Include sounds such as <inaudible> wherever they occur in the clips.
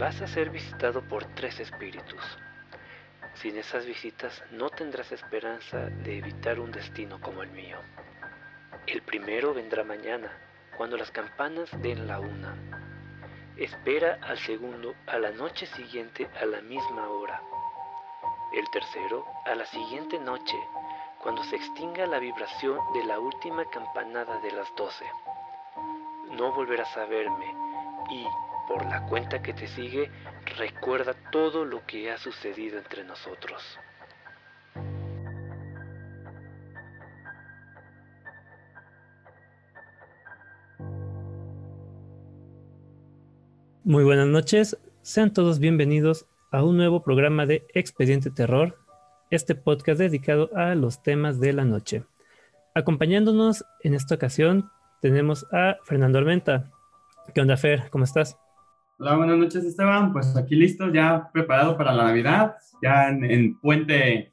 vas a ser visitado por tres espíritus. Sin esas visitas no tendrás esperanza de evitar un destino como el mío. El primero vendrá mañana, cuando las campanas den la una. Espera al segundo a la noche siguiente a la misma hora. El tercero a la siguiente noche, cuando se extinga la vibración de la última campanada de las doce. No volverás a verme y, por la cuenta que te sigue, recuerda todo lo que ha sucedido entre nosotros. Muy buenas noches, sean todos bienvenidos a un nuevo programa de Expediente Terror, este podcast dedicado a los temas de la noche. Acompañándonos en esta ocasión tenemos a Fernando Armenta. ¿Qué onda, Fer? ¿Cómo estás? Hola, buenas noches, Esteban. Pues aquí listo, ya preparado para la Navidad, ya en, puente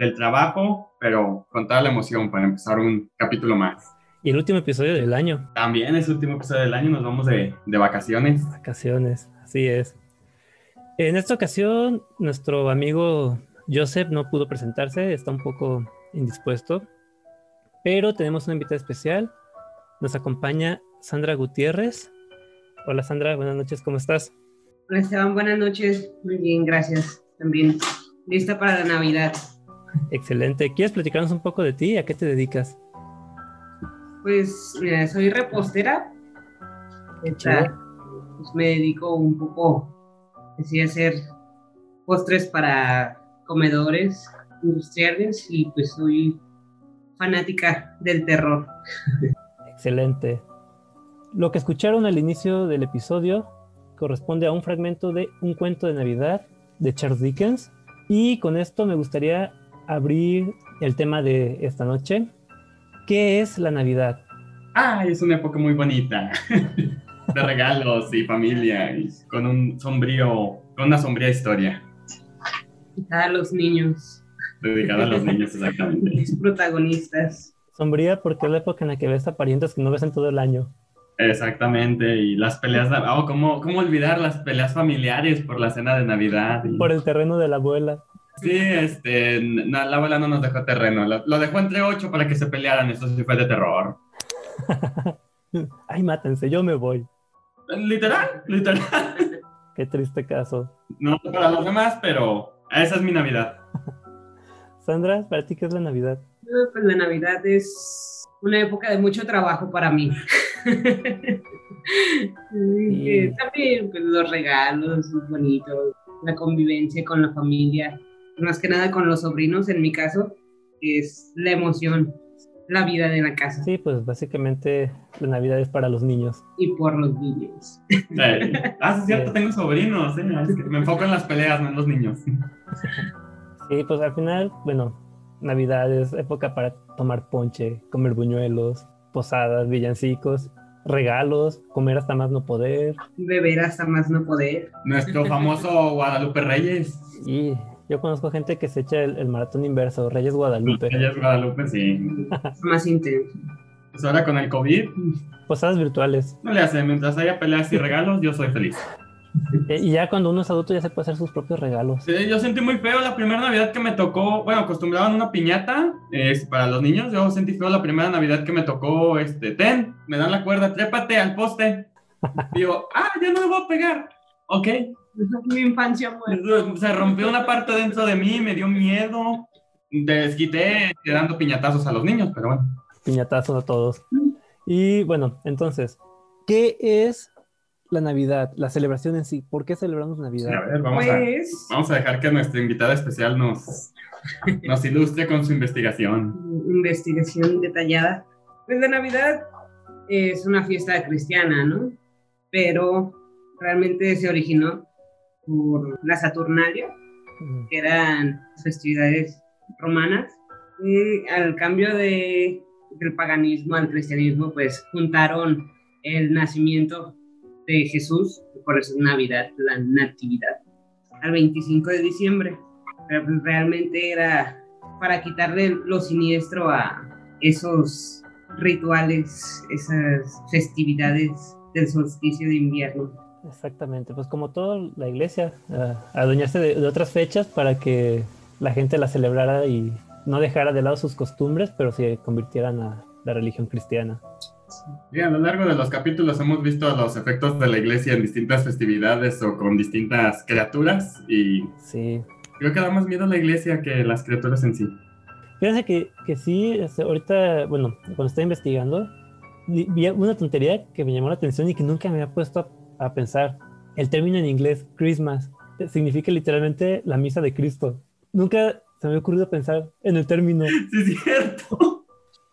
del trabajo, pero con toda la emoción para empezar un capítulo más. Y el último episodio del año. También es el último episodio del año, nos vamos de, de vacaciones. Vacaciones, así es. En esta ocasión, nuestro amigo Joseph no pudo presentarse, está un poco indispuesto, pero tenemos una invitada especial. Nos acompaña Sandra Gutiérrez. Hola Sandra, buenas noches, ¿cómo estás? Hola Esteban, buenas noches. Muy bien, gracias. También lista para la Navidad. Excelente. ¿Quieres platicarnos un poco de ti? ¿A qué te dedicas? Pues mira, soy repostera. Pues, me dedico un poco así a hacer postres para comedores industriales y pues soy fanática del terror. <laughs> Excelente. Lo que escucharon al inicio del episodio corresponde a un fragmento de Un cuento de Navidad de Charles Dickens. Y con esto me gustaría abrir el tema de esta noche. ¿Qué es la Navidad? Ah, es una época muy bonita. <laughs> de regalos y familia, y con un sombrío, con una sombría historia. Dedicada a los niños. Dedicada a los niños, exactamente. <laughs> Los protagonistas. Sombría porque es la época en la que ves a parientes que no ves en todo el año. Exactamente, y las peleas, oh, ¿cómo, ¿cómo, olvidar las peleas familiares por la cena de Navidad? Por el terreno de la abuela. Sí, este, la abuela no nos dejó terreno, lo, dejó entre ocho para que se pelearan, eso sí fue de terror. <laughs> Ay, mátense, yo me voy. Literal, literal. <laughs> Qué triste caso. No para los demás, pero esa es mi Navidad. <laughs> Sandra, ¿para ti qué es la Navidad? Pues la Navidad es una época de mucho trabajo para mí. <laughs> También pues, los regalos bonitos, la convivencia con la familia, más que nada con los sobrinos, en mi caso, es la emoción, la vida de la casa. Sí, pues básicamente la Navidad es para los niños. Y por los niños. Ah, sí, es cierto, tengo sobrinos, ¿eh? me enfoco en las peleas, no en los niños. Sí, pues al final, bueno, Navidad es época para tomar ponche, comer buñuelos, posadas, villancicos, regalos, comer hasta más no poder. Beber hasta más no poder. Nuestro famoso Guadalupe Reyes. Y yo conozco gente que se echa el, maratón inverso, Reyes Guadalupe. Reyes Guadalupe, sí. <laughs> más intenso. Pues ahora con el COVID. Posadas virtuales. No le hace, mientras haya peleas y regalos, yo soy feliz. Eh, <laughs> y ya cuando uno es adulto ya se puede hacer sus propios regalos. Sí, yo sentí muy feo la primera Navidad que me tocó, bueno, acostumbraban una piñata para los niños, yo sentí feo la primera Navidad que me tocó, este, ten, me dan la cuerda, trépate al poste. <laughs> Digo, ah, ya no me voy a pegar. Ok. Mi infancia muerta. Se rompió una parte dentro de mí, me dio miedo. Desquité dando piñatazos a los niños, pero bueno. Piñatazos a todos. Y bueno, entonces, ¿qué es la Navidad, la celebración en sí. ¿Por qué celebramos Navidad? A ver, vamos, a, pues- vamos a dejar que nuestra invitada especial nos, nos ilustre con su investigación. Investigación detallada. Pues la Navidad es una fiesta cristiana, ¿no? Pero realmente se originó por la Saturnalia, que eran festividades romanas. Y al cambio de, del paganismo al cristianismo, pues juntaron el nacimiento de Jesús, por eso es Navidad, la Natividad, al 25 de diciembre. Pero pues realmente era para quitarle lo siniestro a esos rituales, esas festividades del solsticio de invierno. Exactamente, pues como toda la iglesia, a adueñarse de, de, otras fechas para que la gente la celebrara y no dejara de lado sus costumbres, pero se convirtieran a la religión cristiana. A lo largo de los capítulos hemos visto los efectos de la iglesia en distintas festividades o con distintas criaturas y sí. creo que da más miedo a la iglesia que las criaturas en sí. Fíjense que, que sí, este, ahorita, bueno, cuando estaba investigando, vi una tontería que me llamó la atención y que nunca me había puesto a, a pensar. El término en inglés, Christmas, significa literalmente la misa de Cristo. Nunca se me había ocurrido pensar en el término. <laughs> Sí, es cierto.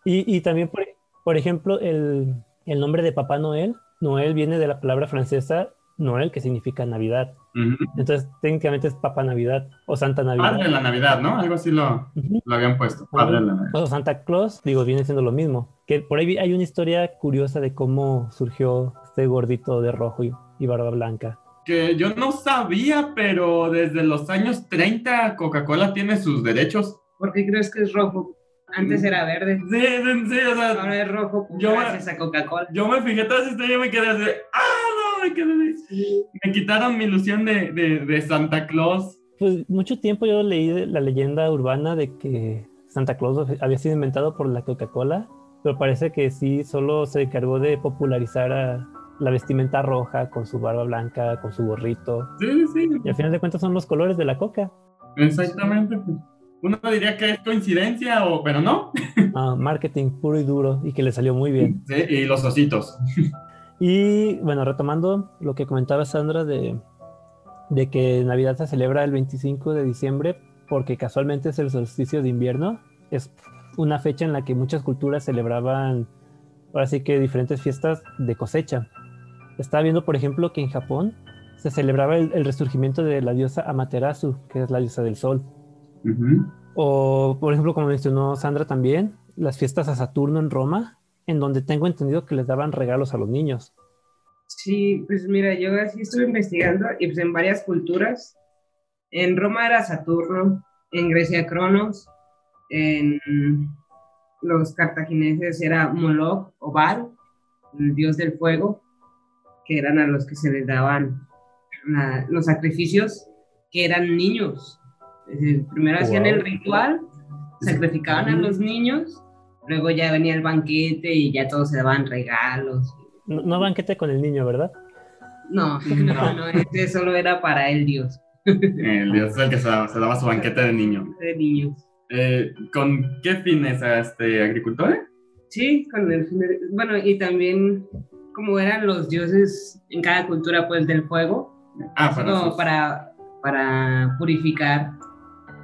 Y, y también, por, por ejemplo, el, el, nombre de Papá Noel, Noel viene de la palabra francesa Noel, que significa Navidad. Uh -huh. Entonces, técnicamente es Papá Navidad o Santa Navidad. Padre de la Navidad, ¿no? Algo así lo, uh -huh. lo habían puesto. Padre de la Navidad. O Santa Claus, digo, viene siendo lo mismo. Que por ahí hay una historia curiosa de cómo surgió este gordito de rojo y, y barba blanca que yo no sabía, pero desde los años 30 Coca-Cola tiene sus derechos. ¿Por qué crees que es rojo? Antes era verde. Sí, sí, sí o sea, ahora es rojo yo gracias me, a Coca-Cola. Yo me fijé toda esa historia y me quedé así, ¡ah, no! Me quedé así. Me quitaron mi ilusión de, de, de, Santa Claus. Pues mucho tiempo yo leí la leyenda urbana de que Santa Claus había sido inventado por la Coca-Cola, pero parece que sí, solo se encargó de popularizar a, la vestimenta roja, con su barba blanca, con su gorrito. Sí, sí. Y al final de cuentas son los colores de la coca. Exactamente. Uno diría que es coincidencia, o, pero no. Ah, marketing puro y duro y que le salió muy bien. Sí, y los ositos. Y bueno, retomando lo que comentaba Sandra de, de que Navidad se celebra el 25 de diciembre porque casualmente es el solsticio de invierno. Es una fecha en la que muchas culturas celebraban, ahora sí que diferentes fiestas de cosecha. Estaba viendo, por ejemplo, que en Japón se celebraba el, el resurgimiento de la diosa Amaterasu, que es la diosa del sol. Uh -huh. O, por ejemplo, como mencionó Sandra también, las fiestas a Saturno en Roma, en donde tengo entendido que les daban regalos a los niños. Sí, pues mira, yo así estuve investigando y pues en varias culturas. En Roma era Saturno, en Grecia Cronos, en los cartagineses era Moloch o Baal, el dios del fuego, que eran a los que se les daban la, los sacrificios, que eran niños. Primero hacían wow. el ritual, sacrificaban a los niños, luego ya venía el banquete y ya todos se daban regalos. No, no banquete con el niño, ¿verdad? No, <laughs> no, no, este solo era para el dios. El dios es el que se daba, se daba su banquete de niño. De niños. Eh, ¿Con qué fines a este agricultor? Sí, con el fin de, bueno, y también como eran los dioses en cada cultura pues del fuego, ah, para, como para, para purificar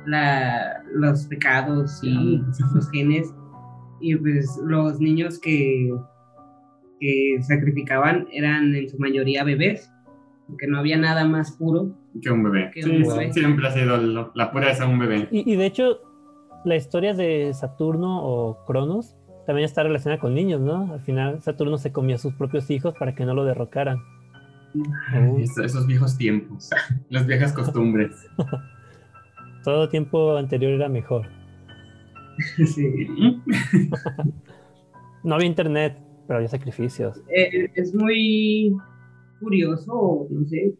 la, los pecados y los genes. Y pues los niños que, que sacrificaban eran en su mayoría bebés, porque no había nada más puro que un bebé. Que un sí, bebé. Siempre ha sido lo, la pureza de un bebé. Y, y, de hecho, la historia de Saturno o Cronos también está relacionada con niños, ¿no? Al final Saturno se comía a sus propios hijos para que no lo derrocaran. Ay, esos viejos tiempos, <laughs> las viejas costumbres. <laughs> Todo tiempo anterior era mejor. <laughs> Sí. <laughs> no había internet, pero había sacrificios. Eh, es muy curioso, no sé,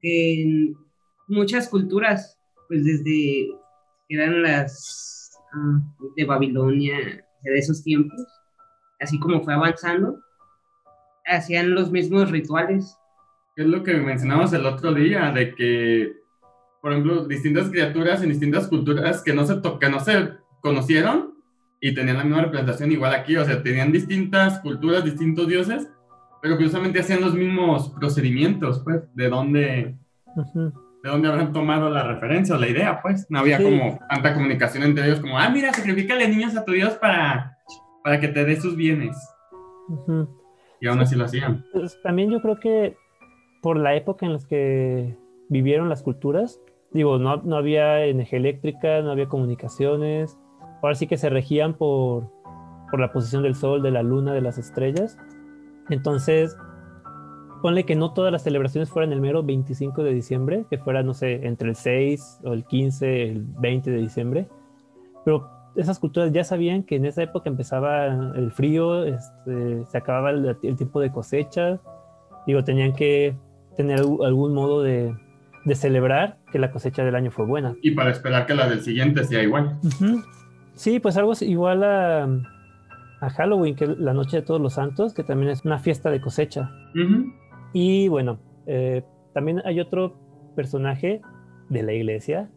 que en muchas culturas, pues desde que eran las uh, de Babilonia, de esos tiempos, así como fue avanzando, hacían los mismos rituales. Es lo que mencionamos el otro día, de que, por ejemplo, distintas criaturas en distintas culturas que no se, que no se conocieron y tenían la misma representación igual aquí, o sea, tenían distintas culturas, distintos dioses, pero curiosamente hacían los mismos procedimientos, pues, de dónde, uh -huh. de dónde habrán tomado la referencia o la idea, pues. No había sí. como tanta comunicación entre ellos como, ah, mira, sacrifícale niños a tu Dios para, para que te dé sus bienes. Uh -huh. Y aún así lo hacían. Pues, también yo creo que por la época en la que vivieron las culturas, digo, no, no había energía eléctrica, no había comunicaciones, ahora sí que se regían por, por la posición del sol, de la luna, de las estrellas. Entonces, ponle que no todas las celebraciones fueran el mero 25 de diciembre, que fuera, no sé, entre el 6 o el 15, el 20 de diciembre, pero esas culturas ya sabían que en esa época empezaba el frío, este, se acababa el, el, tiempo de cosecha, digo, tenían que tener algún modo de, de celebrar que la cosecha del año fue buena. Y para esperar que la del siguiente sea igual. Sí, pues algo igual a, a Halloween, que es la noche de todos los santos, que también es una fiesta de cosecha. Y bueno, eh, también hay otro personaje de la iglesia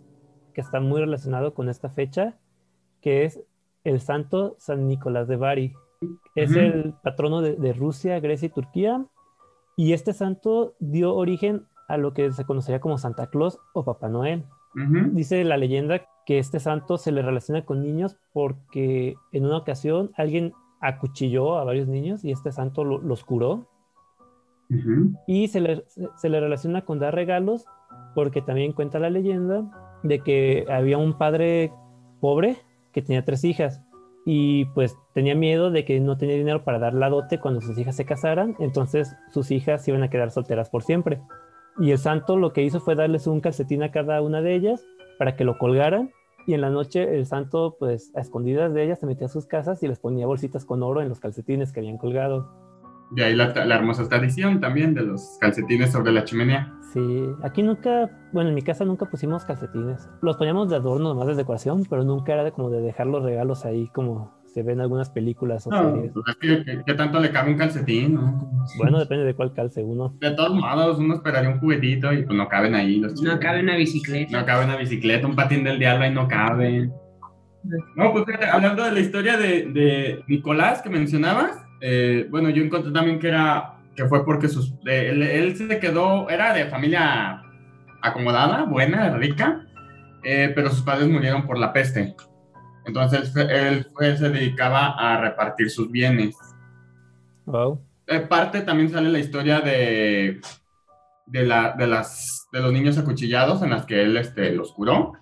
que está muy relacionado con esta fecha, que es el santo San Nicolás de Bari. Es el patrono de, de Rusia, Grecia y Turquía. Y este santo dio origen a lo que se conocería como Santa Claus o Papá Noel. Dice la leyenda que este santo se le relaciona con niños porque en una ocasión alguien acuchilló a varios niños y este santo lo- los curó y se le, se- se le relaciona con dar regalos porque también cuenta la leyenda de que había un padre pobre que tenía tres hijas y pues tenía miedo de que no tenía dinero para dar la dote cuando sus hijas se casaran, entonces sus hijas se iban a quedar solteras por siempre. Y el santo lo que hizo fue darles un calcetín a cada una de ellas para que lo colgaran y en la noche el santo pues a escondidas de ellas se metía a sus casas y les ponía bolsitas con oro en los calcetines que habían colgado. De ahí la, la hermosa tradición también de los calcetines sobre la chimenea. Sí, aquí nunca, bueno, en mi casa nunca pusimos calcetines. Los poníamos de adorno, nomás de decoración, pero nunca era de como de dejar los regalos ahí como se ve en algunas películas o No, series. pues es que, que- ¿qué tanto le cabe un calcetín? no? Bueno, depende de cuál calce uno. De todos modos, uno esperaría un juguetito y pues no caben ahí los No cabe una bicicleta. No cabe una bicicleta, un patín del diablo ahí no cabe. No, pues hablando de la historia de, de Nicolás que mencionabas, eh, bueno, yo encontré también que era que fue porque sus, de- él, él se quedó, era de familia acomodada, buena, rica, eh, pero sus padres murieron por la peste. Entonces fue- él fue- se dedicaba a repartir sus bienes. Wow. Eh, parte también sale la historia de, de, la, de, las, de los niños acuchillados en las que él este, los curó.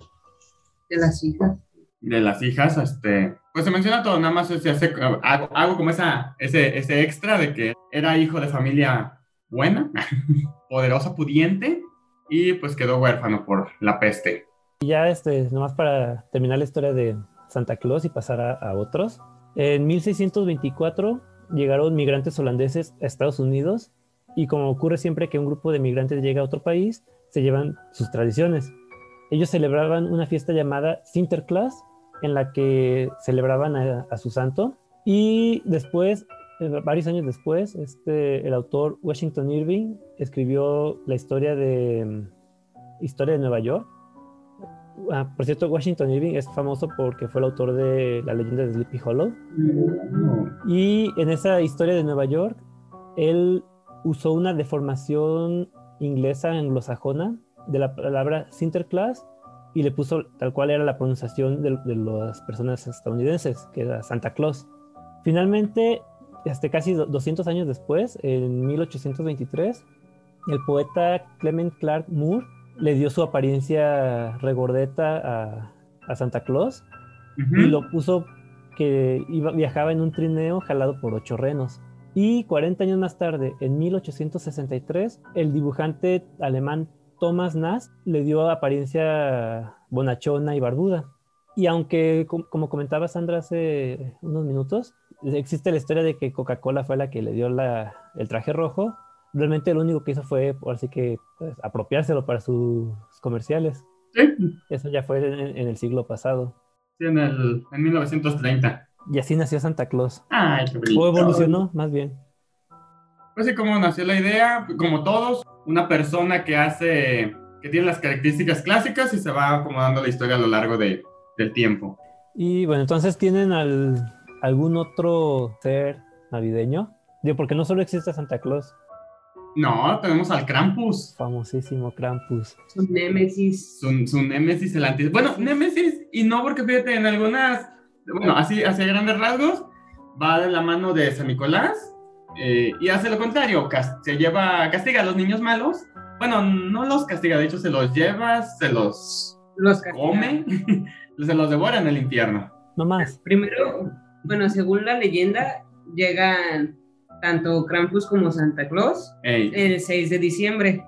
De las hijas. de las hijas, este, pues se menciona todo, nada más se hace, hago, hago como esa, ese, ese extra de que era hijo de familia buena, <laughs> poderosa, pudiente, y pues quedó huérfano por la peste. Y ya, este, nomás para terminar la historia de Santa Claus y pasar a, a otros. En 1624 llegaron migrantes holandeses a Estados Unidos y como ocurre siempre que un grupo de migrantes llega a otro país, se llevan sus tradiciones. Ellos celebraban una fiesta llamada Sinterklaas, en la que celebraban a, a su santo. Y después, eh, varios años después, este, el autor Washington Irving escribió la historia de mm, Historia de Nueva York. Ah, por cierto, Washington Irving es famoso porque fue el autor de la leyenda de Sleepy Hollow. Y en esa historia de Nueva York, él usó una deformación inglesa anglosajona de la palabra Sinterklaas y le puso tal cual era la pronunciación de, de las personas estadounidenses, que era Santa Claus. Finalmente, este, casi do- 200 años después, en 1823, el poeta Clement Clark Moore le dio su apariencia regordeta a, a Santa Claus y lo puso que iba, viajaba en un trineo jalado por ocho renos. Y 40 años más tarde, en 1863, el dibujante alemán Thomas Nast le dio apariencia bonachona y barbuda. Y aunque, com- como comentaba Sandra hace unos minutos, existe la historia de que Coca-Cola fue la que le dio la- el traje rojo, realmente lo único que hizo fue, así que, pues, apropiárselo para sus comerciales. Sí, Eso ya fue en- en el siglo pasado. sí, en, el, en 1930. Y así nació Santa Claus. Ay, qué. O evolucionó, más bien. Pues sí, como nació la idea, como todos, una persona que hace, que tiene las características clásicas y se va acomodando la historia a lo largo de, del tiempo. Y bueno, entonces tienen al- algún otro ser navideño. Digo, porque no solo existe Santa Claus, No, tenemos al Krampus, famosísimo Krampus. Su némesis. su, su Némesis, el anti... Bueno, Némesis, y no porque fíjate, en algunas, bueno, así, hacia grandes rasgos, va de la mano de San Nicolás eh, y hace lo contrario, se lleva, castiga a los niños malos. Bueno, no los castiga, de hecho se los lleva, se los Los come, <laughs> se los devora en el infierno. No más. Primero, bueno, según la leyenda, llegan tanto Krampus como Santa Claus Ey, el 6 de diciembre.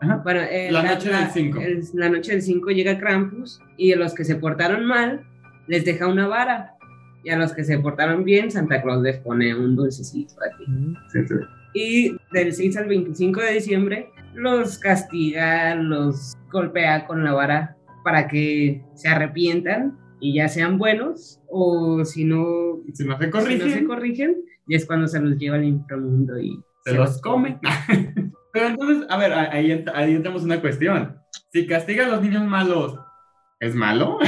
Ajá. Bueno, eh, La noche del 5. el- la noche del 5 llega Krampus y a los que se portaron mal les deja una vara. Y a los que se portaron bien, Santa Claus les pone un dulcecito aquí. Sí, sí. Y del 6 al 25 de diciembre los castiga, los golpea con la vara para que se arrepientan y ya sean buenos, o si no, Si no se si corrigen, no se corrigen, y es cuando se los lleva al inframundo y se los come. <laughs> Pero entonces, a ver, ahí, ent- ahí entramos en una cuestión. Si castiga a los niños malos, ¿es malo?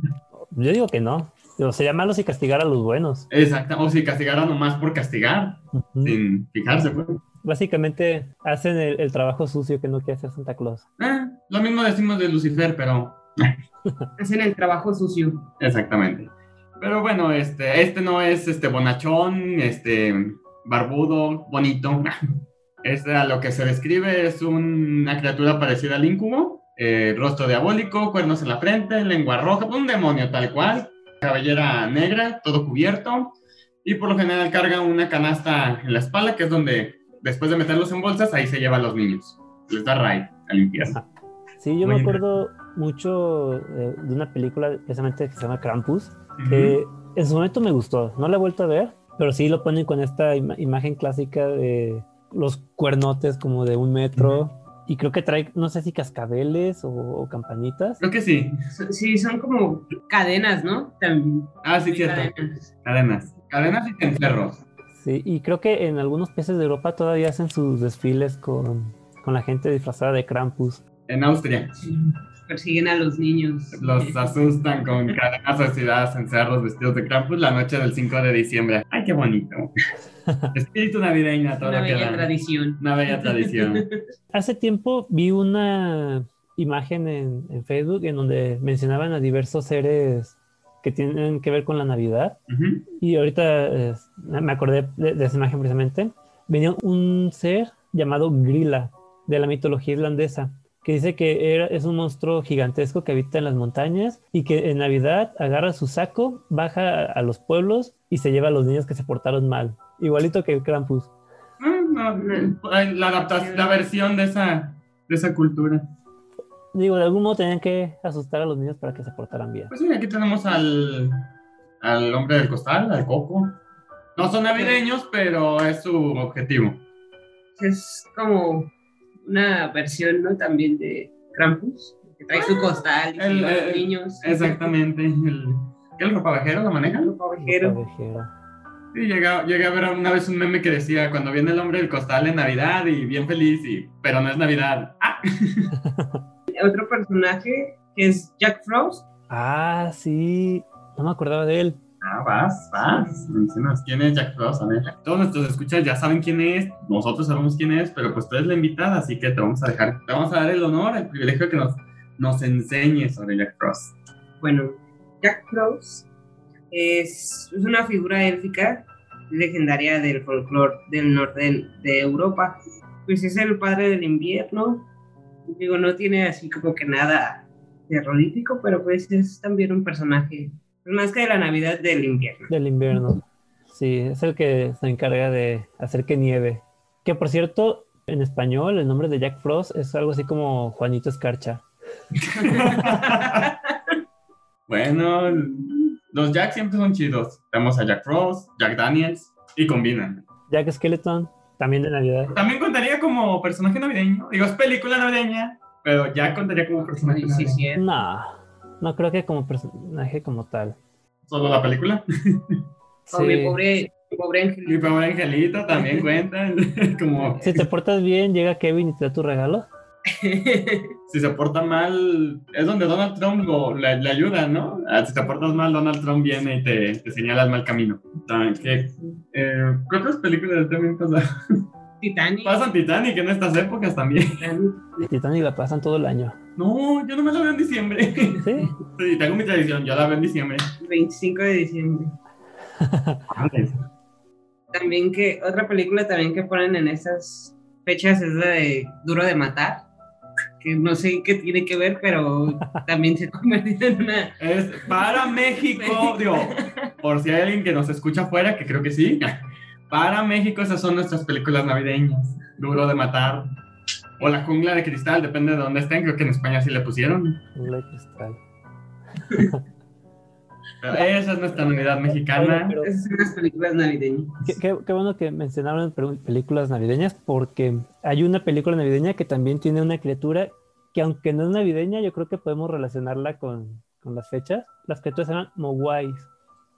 <laughs> Yo digo que no. Digo, sería malo si castigara a los buenos. Exacto. O si castigara nomás por castigar, sin fijarse, pues. Básicamente hacen el, el trabajo sucio que no quiere hacer Santa Claus. Ah, lo mismo decimos de Lucifer, pero <laughs> hacen el trabajo sucio. exactamente. Pero bueno, este, este no es este bonachón, este barbudo, bonito. <laughs> Este a lo que se describe es una criatura parecida al incubo, eh, rostro diabólico, cuernos en la frente, lengua roja, un demonio tal cual, cabellera negra, todo cubierto, y por lo general carga una canasta en la espalda, que es donde después de meterlos en bolsas, ahí se lleva a los niños. Les da raid al infierno. Sí, yo me Muy acuerdo mucho eh, de una película precisamente que se llama Krampus. Que en su momento me gustó. No la he vuelto a ver, pero sí lo ponen con esta ima- imagen clásica de los cuernotes como de un metro. Y creo que trae, no sé si cascabeles o, o campanitas. Creo que sí. Sí, son como cadenas, ¿no? También. Ah, sí, cierto. Cadenas. Cadenas. Cadenas y cencerros. Sí, y creo que en algunos países de Europa todavía hacen sus desfiles con, con la gente disfrazada de Krampus. En Austria. Persiguen a los niños. Los <laughs> asustan con cadenas oxidadas, cencerros, vestidos de Krampus la noche del 5 de diciembre. ¡Ay, qué bonito! <laughs> Espíritu navideño, a todo Una lo que bella tradición. Una bella tradición. <laughs> Hace tiempo vi una imagen en, en Facebook en donde mencionaban a diversos seres que tienen que ver con la Navidad. Y ahorita eh, me acordé de, de esa imagen precisamente. Venía un ser llamado Grilla de la mitología irlandesa, que dice que era, es un monstruo gigantesco que habita en las montañas y que en Navidad agarra su saco, baja a, a los pueblos y se lleva a los niños que se portaron mal. Igualito que el Krampus. Ah, no, la adaptación, la versión de esa, de esa cultura. Digo, de algún modo tenían que asustar a los niños para que se portaran bien. Pues sí, aquí tenemos al, al hombre del costal, al coco. No son navideños, pero es su objetivo. Es como una versión, ¿no? También de Krampus, que trae su costal y El- los el- niños. Exactamente. El, ¿Qué el ropavejero lo maneja? Un ovejero. Ovejero. Sí, llegué, llegué a ver una vez un meme que decía cuando viene el hombre del costal en Navidad y bien feliz, y, pero no es Navidad. ¡Ah! <laughs> Otro personaje que es Jack Frost. Ah, sí. No me acordaba de él. Ah, vas, vas. Mencionas quién es Jack Frost. A ver. Todos nuestros escuchas ya saben quién es, nosotros sabemos quién es, pero pues tú eres la invitada, así que te vamos a dejar, te vamos a dar el honor, el privilegio que nos, nos enseñes sobre Jack Frost. Bueno, Jack Frost es, es una figura élfica legendaria del folclore del norte de, Europa. Pues es el padre del invierno. Digo, no tiene así como que nada terrorífico, pero pues es también un personaje, más que de la Navidad del invierno. Del invierno. Sí, es el que se encarga de hacer que nieve. Que por cierto, en español el nombre de Jack Frost es algo así como Juanito Escarcha. <laughs> Bueno, los Jack siempre son chidos. Tenemos a Jack Frost, Jack Daniels, y combinan. Jack Skeleton, también de Navidad. También contaría como personaje navideño. Digo, es película navideña, pero Jack contaría como personaje navideño. sí, No, no creo que como personaje como tal. Solo la película. <laughs> Mi pobre, mi pobre Mi angelito. pobre angelito también cuenta. <laughs> como Si te portas bien, llega Kevin y te da tu regalo. <laughs> si se porta mal, es donde Donald Trump lo, le, le ayuda, ¿no? Ah, si te portas mal, Donald Trump viene y te, te señala el mal camino. También, ¿qué, eh, ¿qué otras películas también pasan? Titanic. Pasan Titanic en estas épocas también. Titanic la pasan todo el año. No, yo no me la veo en diciembre. Sí. <laughs> Sí, tengo mi tradición, yo la veo en diciembre. 25 de diciembre. <laughs> También que otra película también que ponen en esas fechas es la de Duro de Matar, que no sé qué tiene que ver, pero <laughs> también se ha convertido en una... Es para México, digo, por si hay alguien que nos escucha afuera, que creo que sí. Para México esas son nuestras películas navideñas. Duro de matar. O La jungla de cristal, depende de dónde estén. Creo que en España sí le pusieron. Jungla de cristal. Esa es nuestra Navidad mexicana. Pero- Esas son las películas navideñas. Qué, qué- qué bueno que mencionaron pel- películas navideñas porque hay una película navideña que también tiene una criatura que aunque no es navideña, yo creo que podemos relacionarla con, con las fechas. Las criaturas eran Mogwais,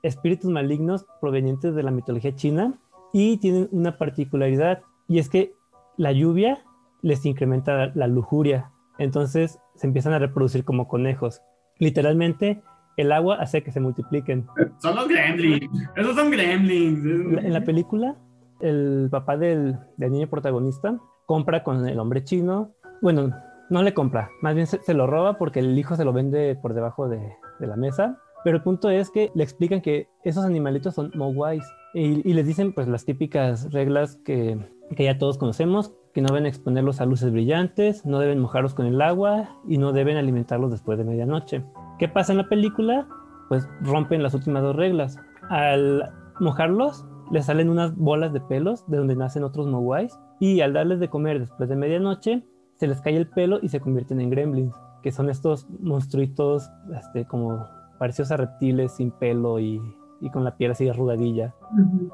espíritus malignos provenientes de la mitología china y tienen una particularidad y es que la lluvia les incrementa la, lujuria. Entonces se empiezan a reproducir como conejos. Literalmente, el agua hace que se multipliquen. Son los gremlins. Esos son gremlins. En la película, el papá del, del niño protagonista compra con el hombre chino. Bueno, no le compra, más bien se, se lo roba porque el hijo se lo vende por debajo de, de la mesa. Pero el punto es que le explican que esos animalitos son mogwais y, les dicen pues las típicas reglas que, ya todos conocemos, que no deben exponerlos a luces brillantes, no deben mojarlos con el agua y no deben alimentarlos después de medianoche. ¿Qué pasa en la película? Pues rompen las últimas dos reglas. Al mojarlos, les salen unas bolas de pelos de donde nacen otros mogwais y al darles de comer después de medianoche, se les cae el pelo y se convierten en gremlins, que son estos monstruitos este, como parecidos a reptiles sin pelo y, y con la piel así arrugadilla.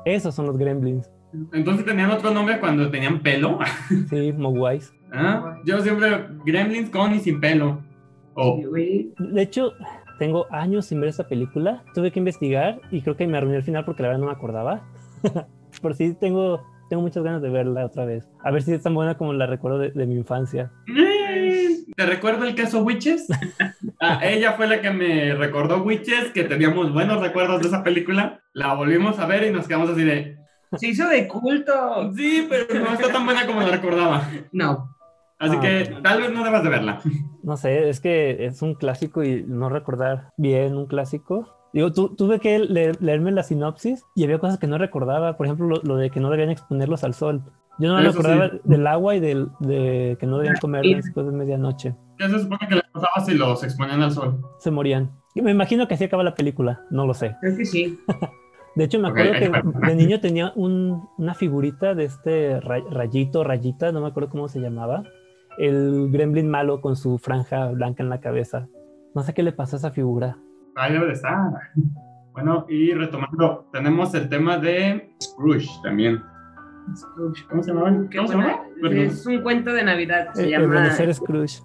Esos son los gremlins, Entonces tenían otro nombre cuando tenían pelo. <laughs> sí, mogwais. ¿Ah? Yo siempre gremlins con y sin pelo. O Sí, güey. De hecho, tengo años sin ver esta película. Tuve que investigar y creo que me arruiné al final porque la verdad no me acordaba. <laughs> Pero sí tengo, tengo muchas ganas de verla otra vez. A ver si es tan buena como la recuerdo de, de mi infancia. ¿Te recuerdo el caso Witches? <laughs> Ah, ella fue la que me recordó Witches, que teníamos buenos recuerdos de esa película. La volvimos a ver y nos quedamos así de, Se hizo de culto. sí, pero no está tan buena como la recordaba. No. Así Ah, que tal vez no debas de verla. No sé, es que es un clásico y no recordar bien un clásico. Digo, tu- tuve que leer- leerme la sinopsis y había cosas que no recordaba. Por ejemplo, lo, lo de que no debían exponerlos al sol. Yo no me acordaba sí. del agua y del, de que no debían comer Sí. después de medianoche. ¿Qué se supone que les pasaba si los exponían al sol? Se morían. Y me imagino que así acaba la película, no lo sé. Creo que sí. <laughs> De hecho, me acuerdo que de niño tenía un- una figurita de este ray- rayito, rayita, no me acuerdo cómo se llamaba. El gremlin malo con su franja blanca en la cabeza. No sé qué le pasó a esa figura. Ahí debe de estar. Bueno, y retomando, tenemos el tema de Scrooge también. ¿Cómo se llamaba? Qué ¿Cómo se llamaba? Es un cuento de Navidad. Se Eh, llama. Ebenezer Scrooge.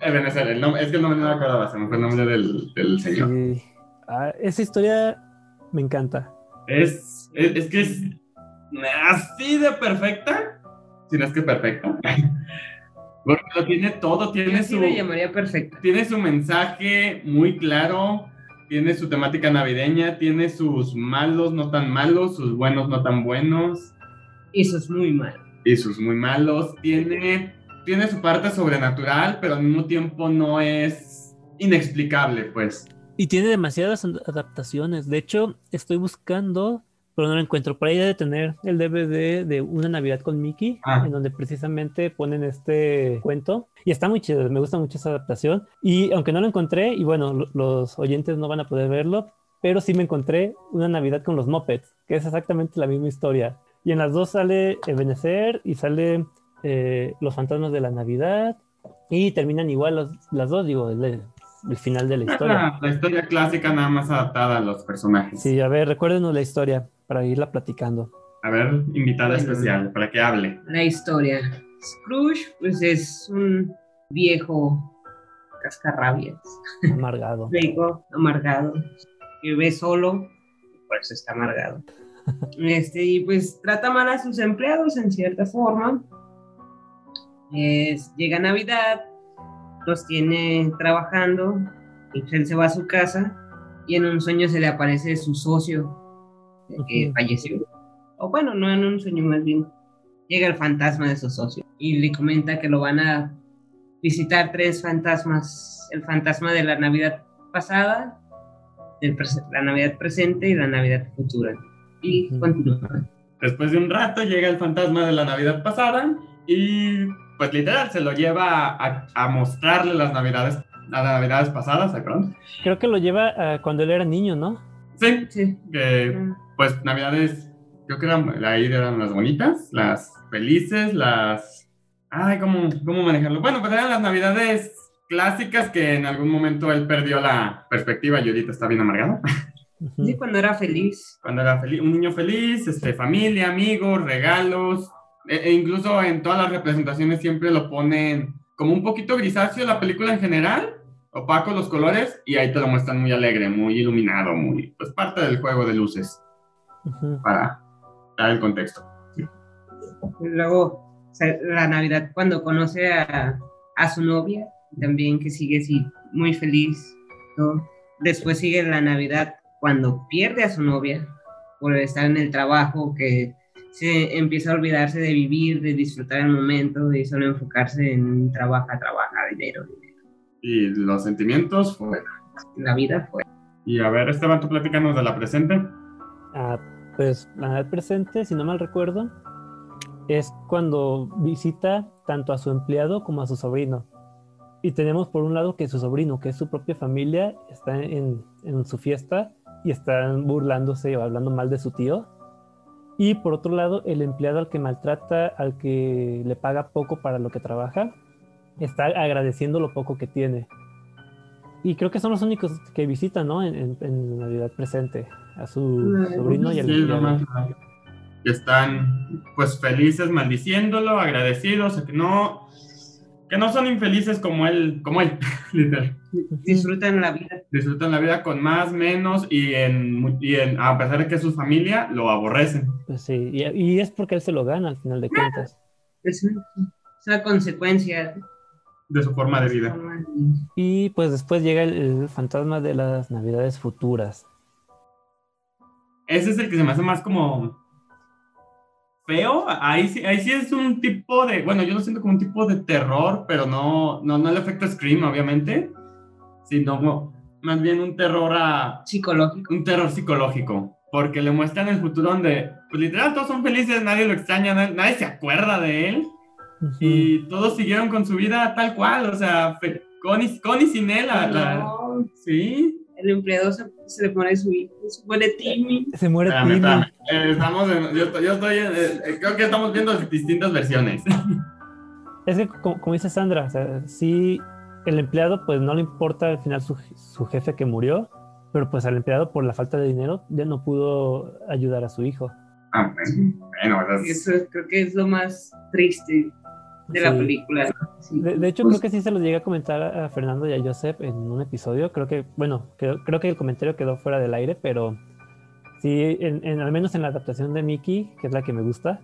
Ebenezer, el nombre, es que el nombre no me acordaba, se me fue el nombre del, del señor. Sí. Ah, esa historia me encanta. Es, es, es que es así de perfecta, si no es que perfecta. <laughs> Porque lo tiene todo, Yo tiene sí su, lo llamaría perfecto. tiene su mensaje muy claro, tiene su temática navideña, tiene sus malos no tan malos, sus buenos no tan buenos Y eso es muy malo. y sus muy malos. Tiene, tiene su parte sobrenatural, pero al mismo tiempo no es inexplicable, pues. Y tiene demasiadas ad- adaptaciones. De hecho, estoy buscando, pero no lo encuentro. Por ahí debe tener el DVD de Una Navidad con Mickey, Ah. en donde precisamente ponen este cuento. Y está muy chido, me gusta mucho esa adaptación. Y aunque no lo encontré, y bueno, lo- los oyentes no van a poder verlo, pero sí me encontré Una Navidad con los Muppets, que es exactamente la misma historia. Y en las dos sale Ebenezer y sale eh, Los Fantasmas de la Navidad. Y terminan igual los- las dos, digo, el, el final de la historia. La historia clásica nada más adaptada a los personajes. Sí, a ver, recuérdenos la historia para irla platicando. A ver, invitada Bueno. especial, para que hable. La historia. Scrooge, pues es un viejo cascarrabias, Amargado. <laughs> rico, amargado, que vive solo, por eso está amargado. Este, y pues trata mal a sus empleados en cierta forma. Es- llega Navidad, los tiene trabajando, y él se va a su casa, y en un sueño se le aparece su socio, eh, que falleció. O bueno, no en un sueño más bien. Llega el fantasma de su socio y le comenta que lo van a visitar tres fantasmas. El fantasma de la Navidad pasada, del la Navidad presente y la Navidad futura. Y continúa. Después de un rato llega el fantasma de la Navidad pasada y pues literal se lo lleva a, a mostrarle las Navidades, las Navidades pasadas, ¿ay, perdón? Creo que lo lleva a cuando él era niño, ¿no? Sí, Sí. que pues Navidades, creo que eran, ahí eran las bonitas, las felices, las... Ay, ¿cómo, ¿cómo manejarlo? Bueno, pues eran las Navidades clásicas que en algún momento él perdió la perspectiva y ahorita está bien amargado. <laughs> Ujú. Sí, cuando era feliz. Cuando era feliz, un niño feliz, este, familia, amigos, regalos, e, e incluso en todas las representaciones siempre lo ponen como un poquito grisáceo la película en general, opaco los colores, y ahí te lo muestran muy alegre, muy iluminado, muy, pues parte del juego de luces Ujú. para dar el contexto. Y Luego, o sea, la Navidad, cuando conoce a, a su novia, también que sigue así muy feliz. todo. Después sigue la Navidad cuando pierde a su novia por estar en el trabajo, que se empieza a olvidarse de vivir, de disfrutar el momento y solo enfocarse en trabaja, trabaja, dinero, dinero. Y los sentimientos, fuera. La vida fue. Y a ver, Esteban, tú platícanos de la presente. Ah, pues la presente, si no mal recuerdo, es cuando visita tanto a su empleado como a su sobrino. Y tenemos por un lado que su sobrino, que es su propia familia, está en, en su fiesta y están burlándose o hablando mal de su tío. Y por otro lado, el empleado al que maltrata, al que le paga poco para lo que trabaja, está agradeciendo lo poco que tiene. Y creo que son los únicos que visitan, ¿no? En, en- en Navidad presente, a su sobrino y al Sí, están pues felices maldiciéndolo, agradecidos, que no, que no son infelices como él, como él, <laughs> literal. Disfrutan la vida. Disfrutan la vida con más, menos y en, y en a pesar de que es su familia, lo aborrecen. Pues sí, y, y es porque él se lo gana al final de cuentas. Es una, es una consecuencia. de su forma de vida. Y pues después llega el, el fantasma de las navidades futuras. Ese es el que se me hace más como feo. Ahí sí, ahí sí es un tipo de, bueno, yo lo siento como un tipo de terror, pero no, no, no el efecto Scream, obviamente, sino más bien un terror a, Psicológico. un terror psicológico, porque le muestran el futuro donde, pues literal, todos son felices, nadie lo extraña, nadie, nadie se acuerda de él, Ujú. y todos siguieron con su vida tal cual, o sea, fe- con y, con y sin él, la- la- No, sí. El empleado se, se le pone su hijo, se pone Timmy. Se muere Timmy. Eh, estamos en- yo, estoy- yo estoy en- eh, creo que estamos viendo distintas versiones. Es que, como, como dice Sandra, o sea, sí, el empleado, pues no le importa al final su, su jefe que murió, pero pues al empleado, por la falta de dinero, ya no pudo ayudar a su hijo. Ah, bueno, bueno, Y esas- Eso creo que es lo más triste de la película. Sí. De, de hecho, Pues- creo que sí se lo llegué a comentar a, Fernando y a Joseph en un episodio. Creo que, bueno, creo, creo que el comentario quedó fuera del aire, pero sí, en, en- al menos en la adaptación de Mickey, que es la que me gusta,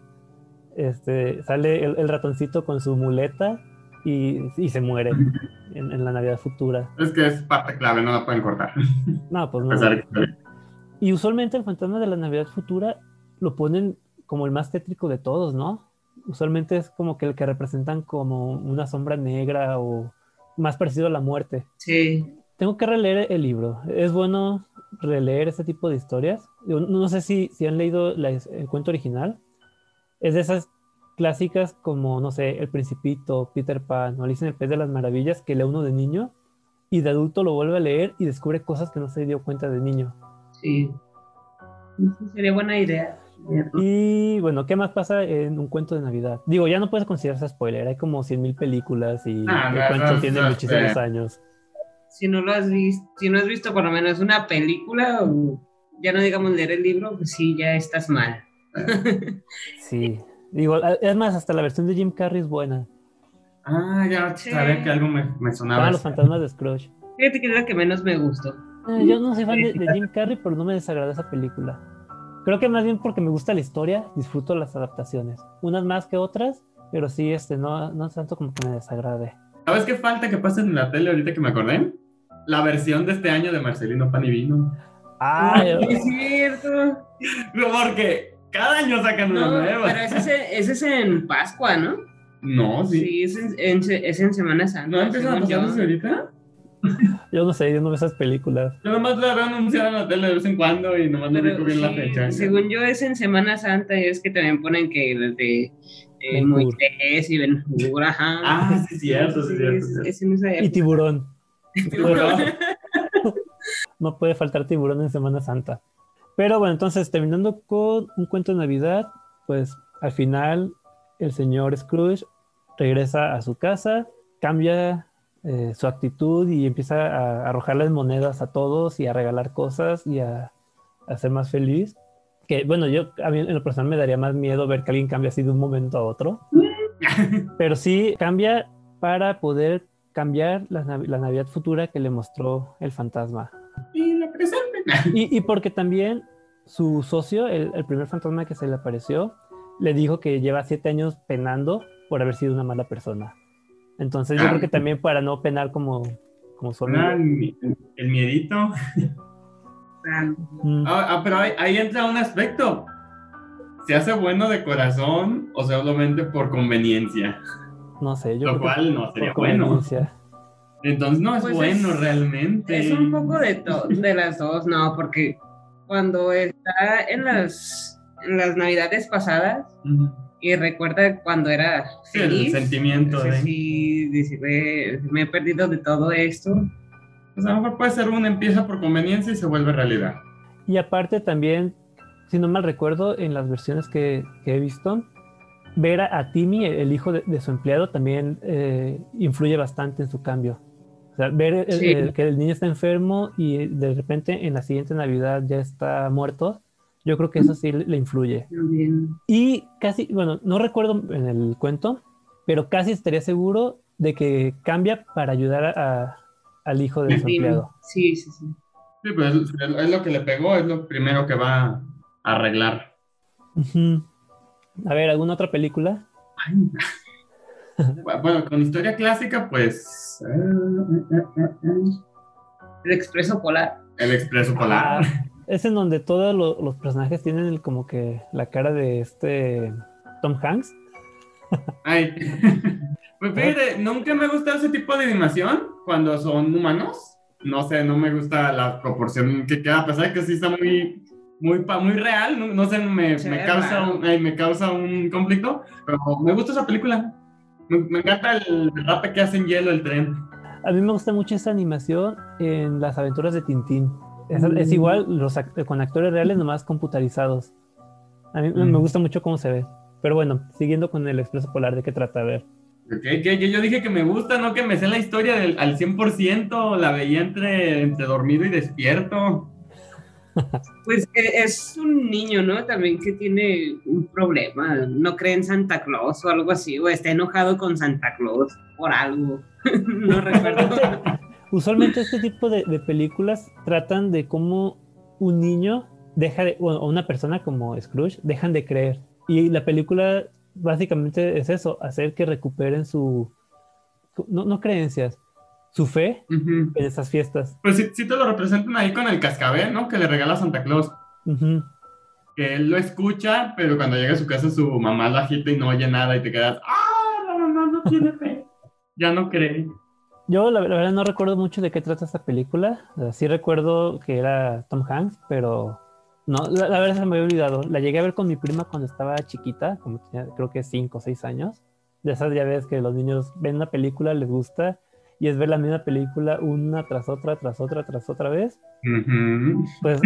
este, sale el, el ratoncito con su muleta y, y se muere <laughs> en, en la Navidad futura. es que es parte clave, no la pueden cortar. <laughs> No, pues no. que- Y usualmente el fantasma de la Navidad futura lo ponen como el más tétrico de todos, ¿no? Usualmente es como que el que representan como una sombra negra o más parecido a la muerte. Sí. Tengo que releer el libro. Es bueno releer este tipo de historias. Yo no sé si, si han leído la- el cuento original. Es de esas clásicas como, no sé, El Principito, Peter Pan o Alice en el País de las Maravillas que lee uno de niño y de adulto lo vuelve a leer y descubre cosas que no se dio cuenta de niño. Sí. Sería buena idea. Y bueno, ¿qué más pasa en un cuento de Navidad? Digo, ya no puedes considerarse spoiler, hay como 100.000 películas y Ah, el no, cuento no, tiene no, muchísimos eh. años. Si no lo has visto, si no has visto por lo menos una película o ya no digamos leer el libro, pues sí, ya estás mal. <laughs> Sí. Digo, es más, hasta la versión de Jim Carrey es buena. Ah, ya Sí. sabía que algo me, me sonaba. Estaban los fantasmas de Scrooge. Fíjate que es la que menos me gustó. Eh, yo no soy fan de, de Jim Carrey, pero no me desagrada esa película. Creo que más bien porque me gusta la historia, disfruto las adaptaciones. Unas más que otras, pero sí, este, no, no tanto como que me desagrade. ¿Sabes qué falta que pase en la tele ahorita que me acordé? La versión de este año de Marcelino Pan y Vino. Ah, Ay, es cierto. No, porque cada año sacan una No, nueva. pero ese es, en- ese es en Pascua, ¿no? No, sí. Sí, es en, es en Semana Santa. ¿No empiezan a pasar ahorita? <laughs> yo no sé, yo no veo esas películas. Yo nomás la veo anunciada en la tele de vez en cuando y nomás no Pero ubico bien la sí, fecha. Según yo es en Semana Santa y es que también ponen que las de eh. Moisés y Ben Hur, ajá. Ah, sí, cierto, sí, Sí, cierto. es, cierto. es en esa Y época. tiburón. <laughs> <laughs> No puede faltar tiburón en Semana Santa. Pero bueno, entonces terminando con un cuento de Navidad, pues al final el señor Scrooge regresa a su casa, cambia eh, su actitud y empieza a arrojarles monedas a todos y a regalar cosas y a a ser más feliz. Que bueno, yo a mí en lo personal me daría más miedo ver que alguien cambie así de un momento a otro. <laughs> Pero sí cambia para poder cambiar la, nav- la Navidad futura que le mostró el fantasma. Y la presente. Y, y porque también su socio, el, el primer fantasma que se le apareció, le dijo que lleva siete años penando por haber sido una mala persona. Entonces yo Ah. creo que también para no penar como, como su amigo. El, el miedito. Claro. Mm, Ah, ah, pero ahí, ahí entra un aspecto. ¿Se hace bueno de corazón o solamente por conveniencia? no sé, yo Lo creo que cual no por sería bueno. Entonces no es Pues bueno es- realmente. Es un poco de, to- de las dos, no, porque cuando está en las, en las navidades pasadas y recuerda cuando era Sí, el feliz, sentimiento de- sí, "Ve, me he perdido de todo esto. Pues a lo mejor puede ser uno empieza por conveniencia y se vuelve realidad. Y aparte también, si no mal recuerdo, en las versiones que, que he visto, ver a, a Timmy, el, el hijo de, de su empleado, también eh, influye bastante en su cambio. O sea, ver el- Sí. el- que el niño está enfermo y de repente en la siguiente Navidad ya está muerto, yo creo que eso sí le, le influye. También. Y casi, bueno, no recuerdo en el cuento, pero casi estaría seguro de que cambia para ayudar a- a- al hijo de su Sí, empleado. sí, sí, sí. Sí, pues es, lo que le pegó, es lo primero que va a arreglar. A ver, ¿alguna otra película? <laughs> Bueno, con historia clásica, pues. eh, eh, eh, El expreso polar. El expreso polar. Ah, es en donde todos lo- los personajes tienen el- como que la cara de este Tom Hanks. Ay. <laughs> Pues fíjate, nunca me gusta ese tipo de animación cuando son humanos. No sé, no me gusta la proporción que queda, a pesar de que sí está muy, muy, muy real. No, no sé, me, me causa, un, ay, me causa un conflicto, pero me gusta esa película. Me, me encanta el rape que hace en hielo el tren. A mí me gusta mucho esa animación en las aventuras de Tintín. Es, Mm. es igual los act- con actores reales nomás computarizados. A mí Mm. me gusta mucho cómo se ve. Pero bueno, siguiendo con el Expreso Polar, ¿de qué trata? A ver. Que, que- que yo dije que me gusta, no que me sé la historia del, al 100%, la veía entre, entre dormido y despierto. Pues e- es un niño, ¿no? También que tiene un problema. No cree en Santa Claus o algo así, o está enojado con Santa Claus por algo. <laughs> no recuerdo. Usualmente este tipo de, de películas tratan de cómo un niño deja de, o una persona como Scrooge dejan de creer. Y la película básicamente es eso, hacer que recuperen su, no, no creencias, su fe Ujú. en esas fiestas. Pues sí, sí te lo representan ahí con el cascabel, ¿no? Que le regala Santa Claus. Ujú. Que él lo escucha, pero cuando llega a su casa su mamá lo agita y no oye nada y te quedas, ¡ah! La mamá no tiene fe. <laughs> Ya no cree. Yo la, la verdad no recuerdo mucho de qué trata esta película. Sí recuerdo que era Tom Hanks, pero no, la, la verdad se me había olvidado. La llegué a ver con mi prima cuando estaba chiquita, como tenía creo que 5 o 6 años. De esas ya ves que los niños ven una película, les gusta, y es ver la misma película una tras otra, tras otra, tras otra vez. Ujú. Pues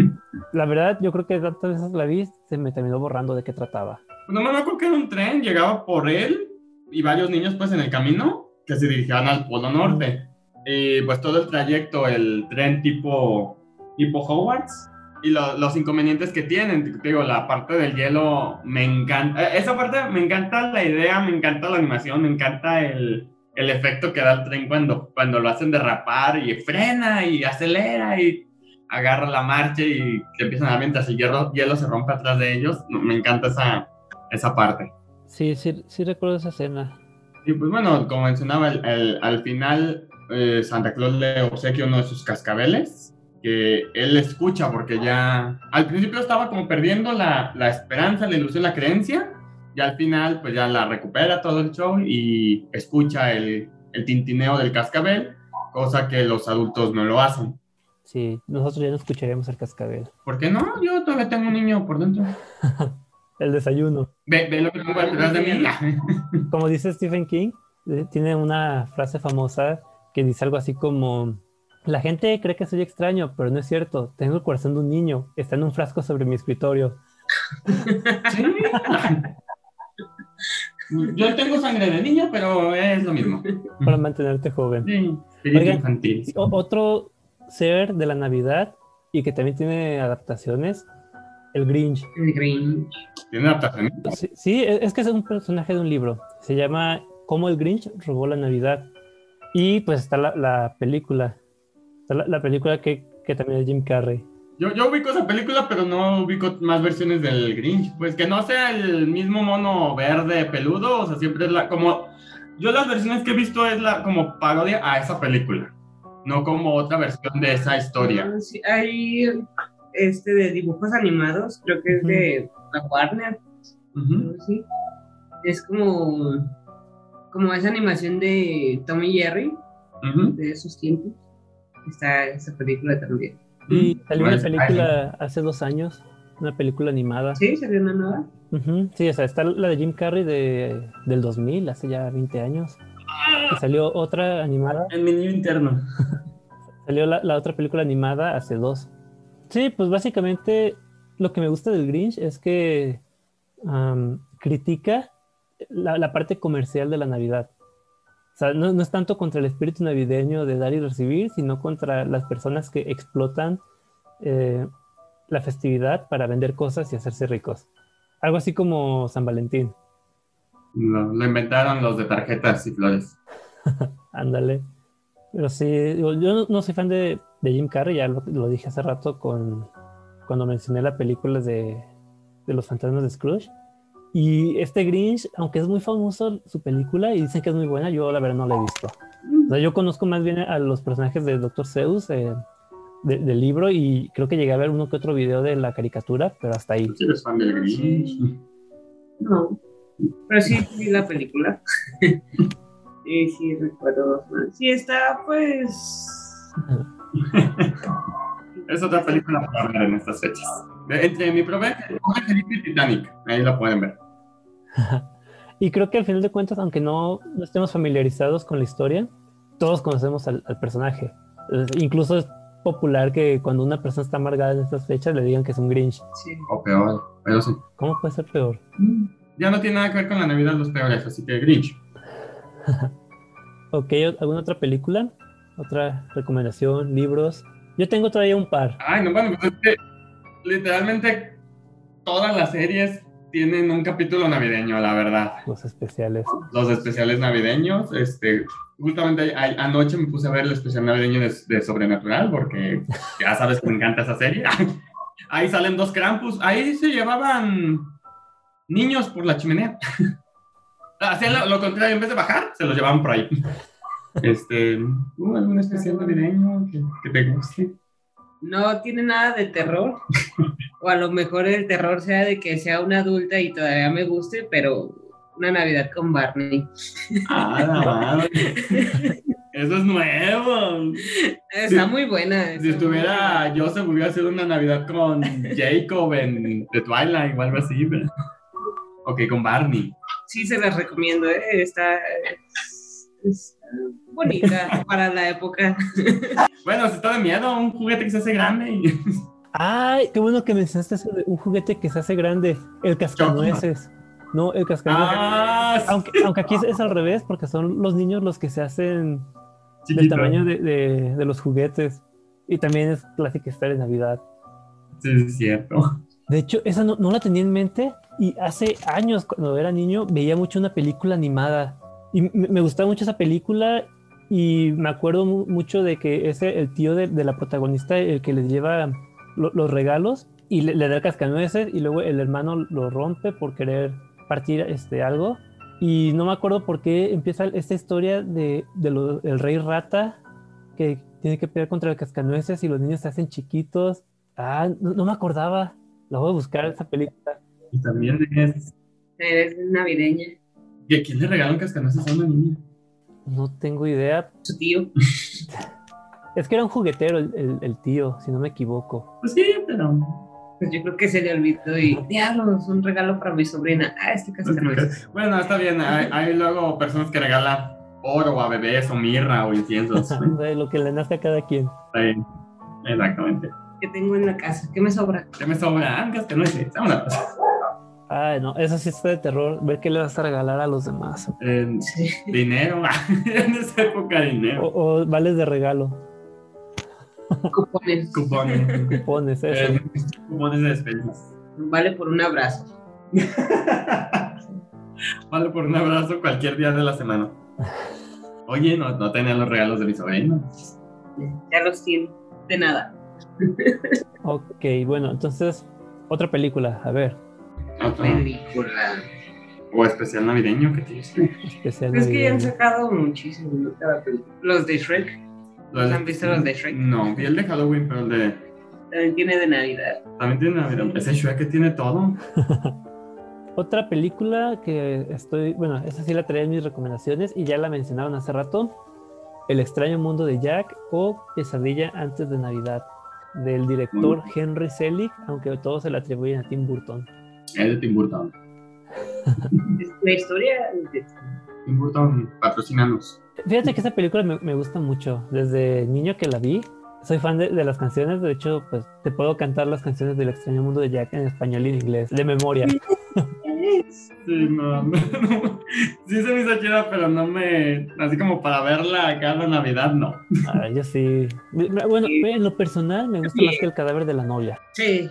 la verdad yo creo que tantas veces la vi, se me terminó borrando de qué trataba. Pues no me acuerdo que era un tren, llegaba por él y varios niños pues en el camino que se dirigían al Polo Norte. Y pues todo el trayecto, el tren tipo, tipo Hogwarts y lo- los inconvenientes que tienen. Te Digo, la parte del hielo me encanta. eh, Esa parte me encanta la idea, me encanta la animación, me encanta el, el efecto que da el tren cuando, cuando lo hacen derrapar y frena y acelera y agarra la marcha y se empiezan a dar mientras el hielo, hielo se rompe atrás de ellos. Me encanta esa, esa parte. Sí, sí, sí recuerdo esa escena. Y pues bueno, como mencionaba, el- el- al final eh, Santa Claus le obsequia uno de sus cascabeles, que él escucha porque ya al principio estaba como perdiendo la, la esperanza, la ilusión, la creencia, y al final pues ya la recupera todo el show y escucha el, el tintineo del cascabel, cosa que los adultos no lo hacen. Sí, nosotros ya no escucharíamos el cascabel. ¿Por qué no? Yo todavía tengo un niño por dentro. <laughs> El desayuno. Ve, ve lo que tengo detrás de mí. <laughs> como dice Stephen King, eh, tiene una frase famosa que dice algo así como, la gente cree que soy extraño, pero no es cierto, tengo el corazón de un niño, está en un frasco sobre mi escritorio. Sí. Yo tengo sangre de niño, pero es lo mismo. para mantenerte joven. Sí, Oigan, infantil. Otro ser de la Navidad y que también tiene adaptaciones, el Grinch. El Grinch. ¿Tiene adaptación? Sí, sí, e, es que es un personaje de un libro. Se llama Cómo el Grinch robó la Navidad. Y pues está la, la película. Está la, la película que, que también es Jim Carrey. Yo, yo ubico esa película, pero no ubico más versiones del Grinch. Pues que no sea el mismo mono verde peludo, o sea, siempre es la como yo las versiones que he visto es la como parodia a esa película, no como otra versión de esa historia. Ah, sí, hay este de dibujos animados, creo que es de la Warner. Es como, como esa animación de Tom y Jerry de esos tiempos. Está esa película también. Y Mm, salió una película hace dos años, una película animada. Sí, salió una nueva. Sí, o sea, está la de Jim Carrey de, del 2000, hace ya 20 años. Y salió otra animada, En mi niño interno. <laughs> salió la, la otra película animada hace dos. Sí, pues básicamente lo que me gusta del Grinch es que am, critica la, la parte comercial de la Navidad. O sea, no, no es tanto contra el espíritu navideño de dar y recibir, sino contra las personas que explotan eh, la festividad para vender cosas y hacerse ricos. Algo así como San Valentín. Lo, lo inventaron los de tarjetas y flores. <laughs> Ándale. Pero sí, digo, yo no, no soy fan de, de Jim Carrey, ya lo, lo dije hace rato con, cuando mencioné la película de, de los fantasmas de Scrooge. Y este Grinch, aunque es muy famoso su película y dicen que es muy buena, yo la verdad no la he visto. O sea, yo conozco más bien a los personajes de Dr. Seuss eh, de- del libro y creo que llegué a ver uno que otro video de la caricatura, pero hasta ahí. ¿Tú sí eres fan del Grinch? No, pero sí vi la película. <laughs> sí, sí, recuerdo. Sí, está pues. <laughs> Es otra película para ver en estas fechas. Entre mi promesa, Felipe y Titanic. Ahí la pueden ver. <laughs> Y creo que al final de cuentas, aunque no, no estemos familiarizados con la historia, todos conocemos al, al personaje. Eh, incluso es popular que cuando una persona está amargada en estas fechas le digan que es un Grinch. Sí. O peor, pero sí. ¿Cómo puede ser peor? Ya no tiene nada que ver con la Navidad los peores, así que Grinch. <laughs> Ok, ¿alguna otra película? ¿Otra recomendación? ¿Libros? Yo tengo todavía un par. Ay, no, bueno, pues es que literalmente todas las series tienen un capítulo navideño, la verdad. Los especiales. Los especiales navideños, este, justamente a- anoche me puse a ver el especial navideño de, de Sobrenatural, porque ya sabes que me encanta esa serie. <laughs> Ahí salen dos Krampus, ahí se llevaban niños por la chimenea. <laughs> Hacían lo, lo contrario, en vez de bajar, se los llevaban por ahí. Este, ¿tú algún especial navideño que, que te guste? No tiene nada de terror. <laughs> o a lo mejor el terror sea de que sea una adulta y todavía me guste, pero una Navidad con Barney. Ah, la madre. Eso es nuevo. Está muy buena. Si está muy estuviera Joseph, hubiera sido una Navidad con Jacob en The Twilight o algo así. pero- Ok, con Barney. Sí, se las recomiendo, ¿eh? está, bonita para la época. Bueno, si está de miedo, un juguete que se hace grande. Y... ¡Ay! Qué bueno que mencionaste eso de un juguete que se hace grande. El cascanueces. No, el cascanueces. Ah, sí, Aunque, aunque aquí es, es al revés, porque son los niños los que se hacen del chiquito. tamaño de, de- de los juguetes. Y también es clásica historia de Navidad. Sí, sí, es cierto. De hecho, esa no, no la tenía en mente y hace años, cuando era niño, veía mucho una película animada. Y me, me gustaba mucho esa película y me acuerdo mu- mucho de que es el tío de, de la protagonista el que les lleva lo- los regalos y le, le da el cascanueces y luego el hermano lo rompe por querer partir este, algo. Y no me acuerdo por qué empieza esta historia de, de lo- del rey rata que tiene que pelear contra el cascanueces y los niños se hacen chiquitos. Ah, no, no me acordaba. La voy a buscar esa película. Y también es. Es navideña, ¿Y a quién le regalan cascanueces a una niña? No tengo idea. su tío. <laughs> Es que era un juguetero el, el- el tío, si no me equivoco. Pues sí, pero. Pues yo creo que se le olvidó y, diablos, un regalo para mi sobrina. Ah, este cascanueces. <laughs> Bueno, está bien. Hay, hay luego personas que regalan oro a bebés o mirra o inciensos. <laughs> Lo que le nace a cada quien. Está bien. Exactamente. que tengo en la casa? ¿Qué me sobra? ¿Qué me sobra? Ah, cascanueces. Vámonos. Ay, no, eso sí está de terror. Ver qué le vas a regalar a los demás. Eh, Sí. dinero. <laughs> en esa época, dinero. O, o vales de regalo. Cupones. Cupones. Cupones, eso. Eh, Cupones de despensas. Vale por un abrazo. <laughs> Vale por un abrazo cualquier día de la semana. Oye, no, no tenía los regalos de mi sobrino. Ya los tiene. De nada. Ok, bueno, entonces, otra película, a ver, Otro- Película. O especial navideño que tienes. especial. Es que ya han navideño. sacado muchísimo, ¿no? Cada película. Los de Shrek. Los- ¿Han visto los de Shrek? No, vi el de Halloween, pero el de. También tiene de Navidad. También tiene Navidad. Ese Shrek que tiene todo. <laughs> Otra película que estoy, bueno, esa sí la traía en mis recomendaciones y ya la mencionaron hace rato, El extraño mundo de Jack o Pesadilla antes de Navidad, del director Henry Selick, aunque todos se la atribuyen a Tim Burton. Es de Tim Burton. <laughs> La historia de- Tim Burton, patrocinanos. Fíjate que esa película me, me gusta mucho, desde niño que la vi. Soy fan de, de las canciones, de hecho, pues te puedo cantar las canciones del extraño mundo de Jack en español y en inglés, de memoria. Sí, <laughs> no, no, no. Sí se me hizo chida, pero no me. Así como para verla cada Navidad, no. Ah, yo sí. Bueno, en lo personal me gusta más que el cadáver de la novia. Sí.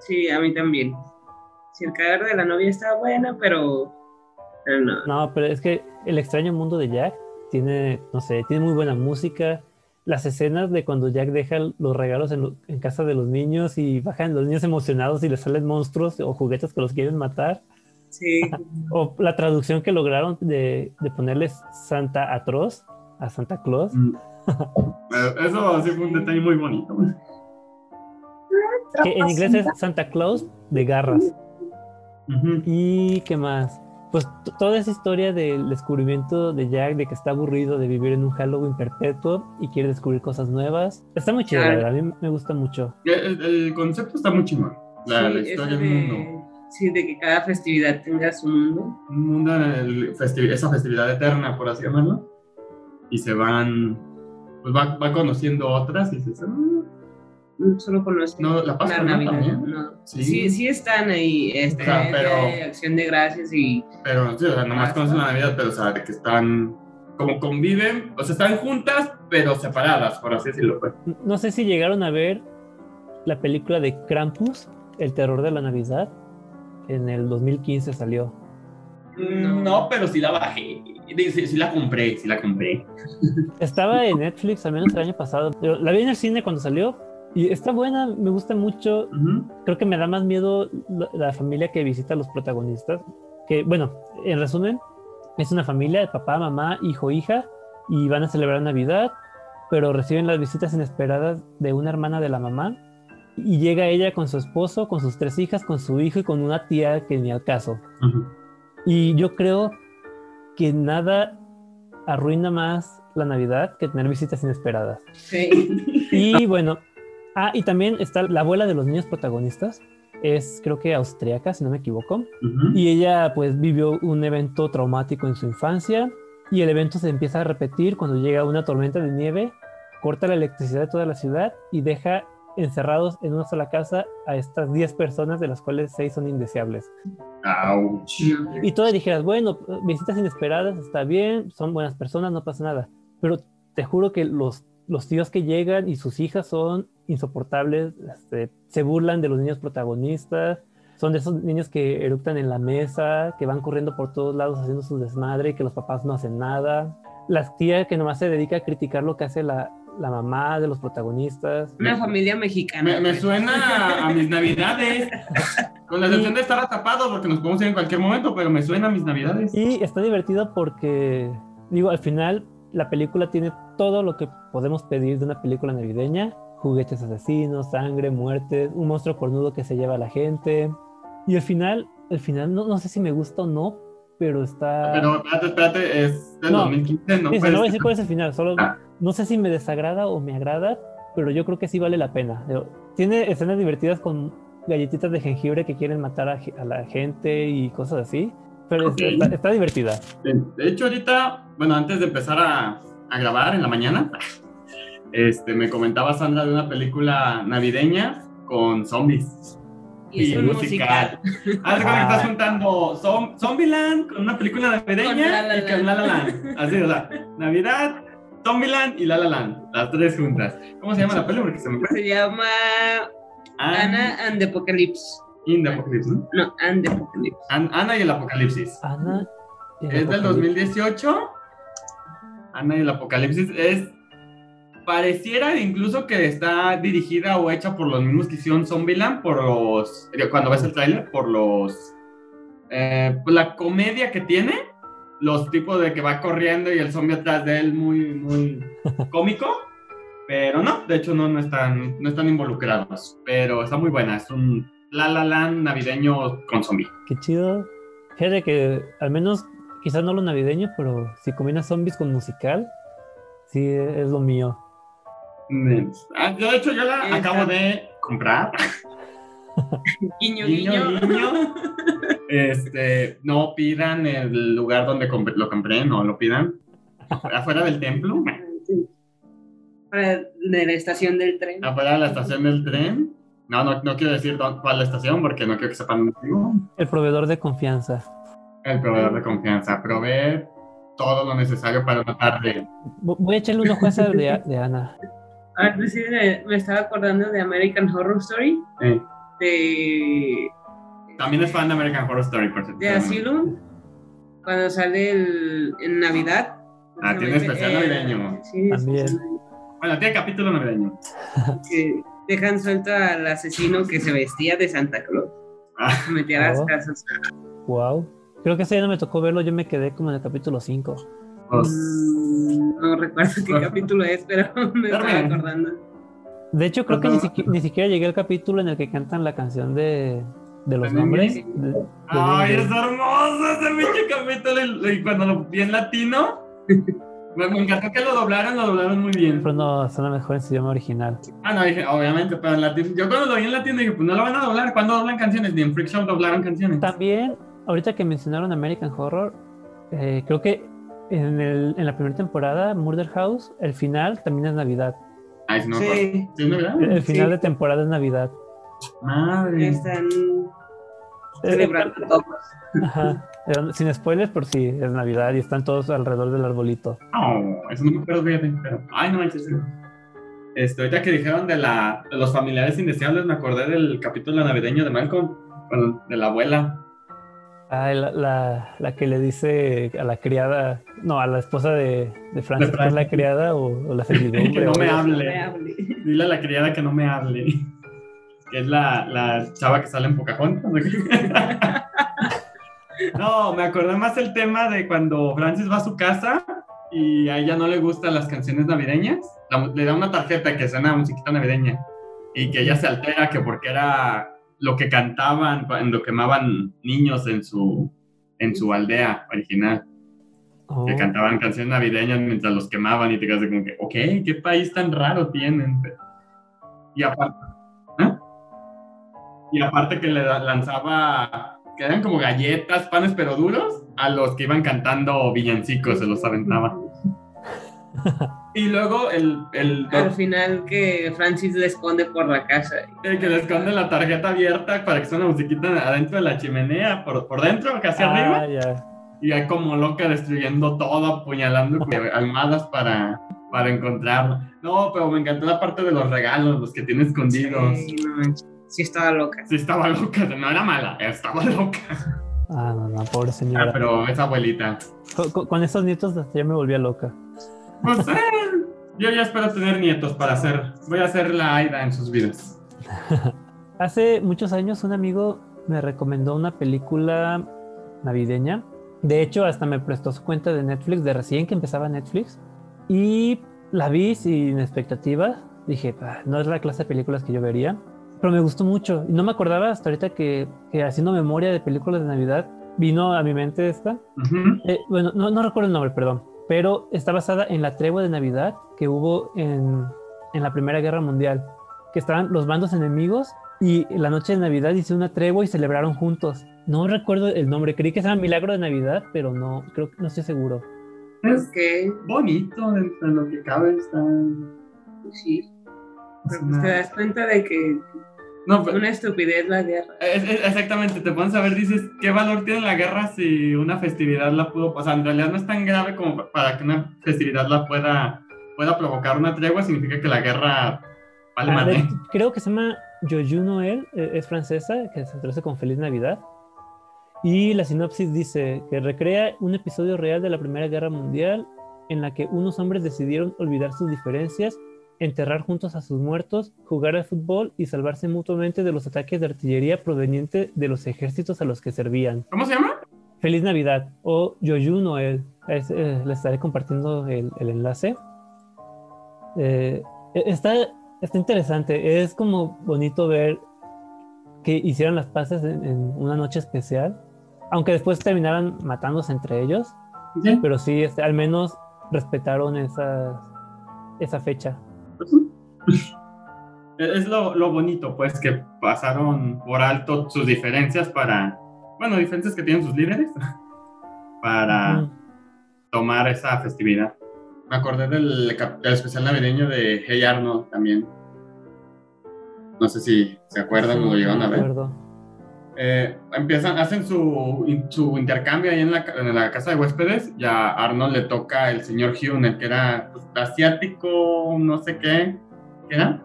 Sí, a mí también. Si el cadáver de la novia está buena, pero. No. No, pero es que el extraño mundo de Jack tiene, no sé, tiene muy buena música. Las escenas de cuando Jack deja los regalos en, lo- en casa de los niños y bajan los niños emocionados y les salen monstruos o juguetes que los quieren matar. Sí. <laughs> O la traducción que lograron de, de ponerles Santa Atroz a Santa Claus. Mm. Eh, Eso sí fue un detalle muy bonito. Que en inglés es Santa Claus de garras. ¿Y qué más? Pues toda esa historia del descubrimiento de Jack, de que está aburrido de vivir en un Halloween perpetuo y quiere descubrir cosas nuevas. Está muy chido, la verdad. A mí me gusta mucho. El, el concepto está muy chingón. La, historia del de- mundo. Sí, de que cada festividad tenga su mundo. Un mundo, el festi- esa festividad eterna, por así llamarlo. Y se van. Pues va, va conociendo otras y dices. "Ah, No Solo conozco No, la Pascua, ¿no? Navidad. También. no. Sí. Sí. sí, están ahí. Este, O sea, pero- de acción de gracias y. Pero, sí, o sea, nomás conocen la. Navidad, pero, o sea, de que están. Como conviven, o sea, están juntas, pero separadas, por así decirlo. Pues. No sé si llegaron a ver la película de Krampus, El terror de la Navidad. En el 2015 salió. No. pero sí la bajé. Sí, sí la compré, sí la compré. Estaba en Netflix, al menos el año pasado. La vi en el cine cuando salió y está buena, me gusta mucho. Creo que me da más miedo la, familia que visita a los protagonistas. Que, bueno, en resumen, es una familia de papá, mamá, hijo, hija, y van a celebrar Navidad, pero reciben las visitas inesperadas de una hermana de la mamá, y llega ella con su esposo, con sus tres hijas, con su hijo y con una tía que ni al caso. Y yo creo que nada arruina más la Navidad que tener visitas inesperadas. Sí. Y bueno, ah, y también está la abuela de los niños protagonistas, es creo que austriaca, si no me equivoco, Ujú. y ella pues vivió un evento traumático en su infancia y el evento se empieza a repetir cuando llega una tormenta de nieve, corta la electricidad de toda la ciudad y deja encerrados en una sola casa a estas 10 personas de las cuales 6 son indeseables. Ouch. Y todas dijeras, bueno, visitas inesperadas, está bien, son buenas personas, no pasa nada. Pero te juro que los, los tíos que llegan y sus hijas son insoportables, este, se burlan de los niños protagonistas, son de esos niños que eructan en la mesa, que van corriendo por todos lados haciendo su desmadre y que los papás no hacen nada. La tía que nomás se dedica a criticar lo que hace la, la mamá de los protagonistas. Una familia mexicana. Me, me pues. suena a mis navidades. Con la excepción de estar atrapado, porque nos podemos ir en cualquier momento, pero me suena a mis navidades. Y está divertido porque, digo, al final la película tiene todo lo que podemos pedir de una película navideña. Juguetes asesinos, sangre, muertes, un monstruo cornudo que se lleva a la gente. Y al final, el final no, no sé si me gusta o no, pero está... Pero espérate, espérate, es del No. 2015, ¿no? Sí, Pues, no voy a decir cuál es el final, solo Ah. no sé si me desagrada o me agrada, pero yo creo que sí vale la pena. Tiene escenas divertidas con galletitas de jengibre que quieren matar a, a la gente y cosas así, pero es- Ok. está, está divertida. De de hecho, ahorita, bueno, antes de empezar a, a grabar en la mañana, este, me comentaba Sandra de una película navideña con zombies. Y un musical. Haz cuenta que estás juntando Zom- Zombieland con una película Con La navideña La y con La La Land. Así, o sea, Navidad, Zombieland y La La Land, las tres juntas. ¿Cómo se llama la película? Porque se me fue. Se llama Anna and the Apocalypse. In the Apocalypse, ¿no? No, and the Apocalypse. An- Ana y el Apocalipsis. Ana. y el Es del apocalipsis. 2018. Ana y el Apocalipsis es. Pareciera incluso que está dirigida o hecha por los mismos que hicieron Zombieland, por los. Cuando ves el tráiler, por los. eh, pues la comedia que tiene, los tipos de que va corriendo y el zombie atrás de él, muy, muy <laughs> cómico. Pero no, de hecho no, no, están, no están involucrados. Pero está muy buena, es un La La Land navideño con zombie. Qué chido. Fíjate que al menos, quizás no lo navideño, pero si combinas zombies con musical, sí es lo mío. Ah, yo, de hecho, yo la Esa. acabo de comprar. <laughs> Guiño, Guiño, guiño. guiño. <laughs> Este, no pidan el lugar donde comp- lo compré, no lo pidan. Afuera del templo, Para de la estación del tren. afuera de la estación del tren. No, no, no quiero decir cuál estación porque no quiero que sepan. El proveedor de confianza. El proveedor de confianza. Provee todo lo necesario para una tarde. Vo- Voy a echarle un ojo a esa de, de Ana. Ah, pues sí, me me estaba acordando de American Horror Story. Eh, De, También es fan de American Horror Story, por cierto. de Asylum. Cuando sale el, en Navidad. Ah, tiene especial Eh, navideño. Sí, También. especial Bueno, tiene capítulo navideño. <laughs> que dejan suelto al asesino que se vestía de Santa Claus. Ah, Se metía a las Oh. casas. Wow. Creo que ese ya no me tocó verlo, yo me quedé como en el capítulo 5. Mm, no recuerdo qué capítulo es, pero <laughs> me Termina. acordando. De hecho, creo que ni, siquiera llegué al capítulo en el que cantan la canción de, de los ¿De nombres. Mimi? de- de- Ay, es hermoso ese pinche capítulo. Y, y cuando lo vi en latino, <laughs> me, me encantó que lo doblaron, lo doblaron muy bien. Pero no, suena mejor en su idioma original. Ah, no, dije, obviamente, pero en latino. Yo cuando lo vi en latino dije, pues no lo van a doblar. ¿Cuándo doblan canciones? Ni en Freak Show doblaron canciones. También, ahorita que mencionaron American Horror, eh, creo que en, el- en la primera temporada, Murder House, el final también es Navidad. Ay, si no, Sí. sí. ¿Sí es Navidad? El, el final Sí. de temporada es Navidad. Madre. Están Eh, celebrando todos. Ajá. Eh, Sin spoilers, por si es Navidad y están todos alrededor del arbolito. No, eso no me acuerdo bien, pero. Ay, no manches. Este, ahorita que dijeron de, la, de los familiares indeseables, me acordé del capítulo navideño de Malcolm, de la abuela. Ah, la, la, la que le dice a la criada, no, a la esposa de, de Francis, la Francis. criada o, o la <laughs> servidumbre. Que no me hable. Me hable. Dile a la criada que no me hable. Que es la, la chava que sale en Pocahontas. <laughs> No, me acordé más el tema de cuando Francis va a su casa y a ella no le gustan las canciones navideñas. La- le da una tarjeta que suena musiquita navideña y que ella se altera que porque era lo que cantaban cuando quemaban niños en su, en su aldea original. Oh, Que cantaban canciones navideñas mientras los quemaban y te quedas como que, ok, ¿qué país tan raro tienen? Y aparte, ¿eh? y aparte que le lanzaba, que eran como galletas, panes pero duros, a los que iban cantando villancicos, se los aventaba. <laughs> Y luego el, el, Al final que Francis le esconde por la casa. el que le esconde la tarjeta abierta para que suene musiquita adentro de la chimenea, por, por dentro, casi arriba. ah, ya. Y hay como loca destruyendo todo, apuñalando con almadas para, para encontrarlo. No, pero me encantó la parte de los regalos, los que tiene escondidos. Sí, no manches. Sí estaba loca. Sí, estaba loca, no era mala, estaba loca. Ah, no, no, pobre Ah, señora. pero esa abuelita. Con, con- con esos nietos hasta ya me volvía loca. Pues eh, yo ya espero tener nietos para hacer. Voy a hacer la Aida en sus vidas. <laughs> Hace muchos años un amigo me recomendó una película navideña. De hecho, hasta me prestó su cuenta de Netflix, de recién que empezaba Netflix. Y la vi sin expectativas. Dije, "Ah, no es la clase de películas que yo vería. Pero me gustó mucho. Y no me acordaba hasta ahorita que, que haciendo memoria de películas de Navidad, vino a mi mente esta. Eh, bueno, no, no recuerdo el nombre, perdón, pero está basada en la tregua de Navidad que hubo en, en la Primera Guerra Mundial, que estaban los bandos enemigos y la noche de Navidad hice una tregua y celebraron juntos. No recuerdo el nombre, creí que se llama Milagro de Navidad, pero no, creo que no estoy seguro. Es Que bonito dentro de lo que cabe. Está... sí. Pero es pues te das cuenta de que No, pero- una estupidez la guerra. Es- es- exactamente, te pones a ver, dices, ¿qué valor tiene la guerra si una festividad la pudo, o sea, en realidad no es tan grave como para que una festividad la pueda pueda provocar una tregua, significa que la guerra vale Ah, madre. de- creo que se llama Joju Noel, eh, es francesa, que se traduce con Feliz Navidad. Y la sinopsis dice que recrea un episodio real de la Primera Guerra Mundial en la que unos hombres decidieron olvidar sus diferencias, enterrar juntos a sus muertos, jugar al fútbol y salvarse mutuamente de los ataques de artillería proveniente de los ejércitos a los que servían. ¿Cómo se llama? Feliz Navidad o Joju Noel. Es, eh, les estaré compartiendo el, el enlace. Eh, e- está, está interesante. Es como bonito ver que hicieran las paces en, en una noche especial. Aunque después terminaran matándose entre ellos. Sí. Pero sí, este, al menos respetaron esa, esa fecha. <laughs> Es lo, lo bonito, pues, que pasaron por alto sus diferencias para, bueno, diferencias que tienen sus líderes, <laughs> para tomar esa festividad. Me acordé del, especial navideño de Hey Arnold también. No sé si se acuerdan o lo llegaron a me ver. acuerdo. Eh, empiezan, hacen su, su intercambio ahí en la, en la casa de huéspedes y a Arnold le toca el señor Hune, que era pues, asiático, no sé qué, ¿qué era?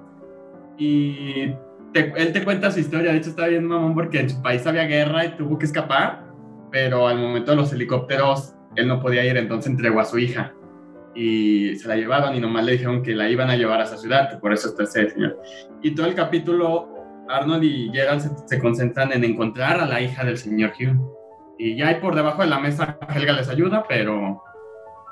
Y te- él te cuenta su historia, de hecho está bien mamón porque en su país había guerra y tuvo que escapar, pero al momento de los helicópteros él no podía ir, entonces entregó a su hija y se la llevaron y nomás le dijeron que la iban a llevar a esa ciudad, que por eso está ese señor. Y todo el capítulo Arnold y Gerald se, se concentran en encontrar a la hija del señor Hugh. Y ya ahí por debajo de la mesa Helga les ayuda, pero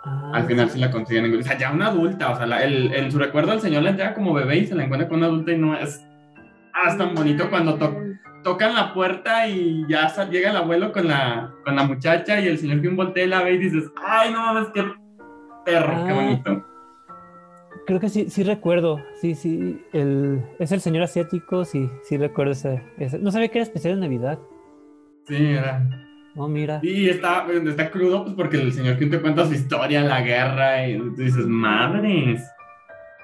Ah, al final sí la consiguen. O sea, ya una adulta, o sea, la- el- en su recuerdo el señor la entrega como bebé y se la encuentra con una adulta y no es... Ah, es tan bonito cuando to- tocan la puerta y ya sa- llega el abuelo con la, con la muchacha y el señor Hugh voltea y la ve y dices, ay, no mames, qué perro, qué Ah. bonito. Creo que sí, sí recuerdo. Sí, sí. El, es el señor asiático, sí, sí recuerdo ese, ese- No sabía que era especial de Navidad. Sí, era... Oh, mira. Y está, está crudo, pues porque el señor Hugh te cuenta su historia, la guerra, y tú dices, madres.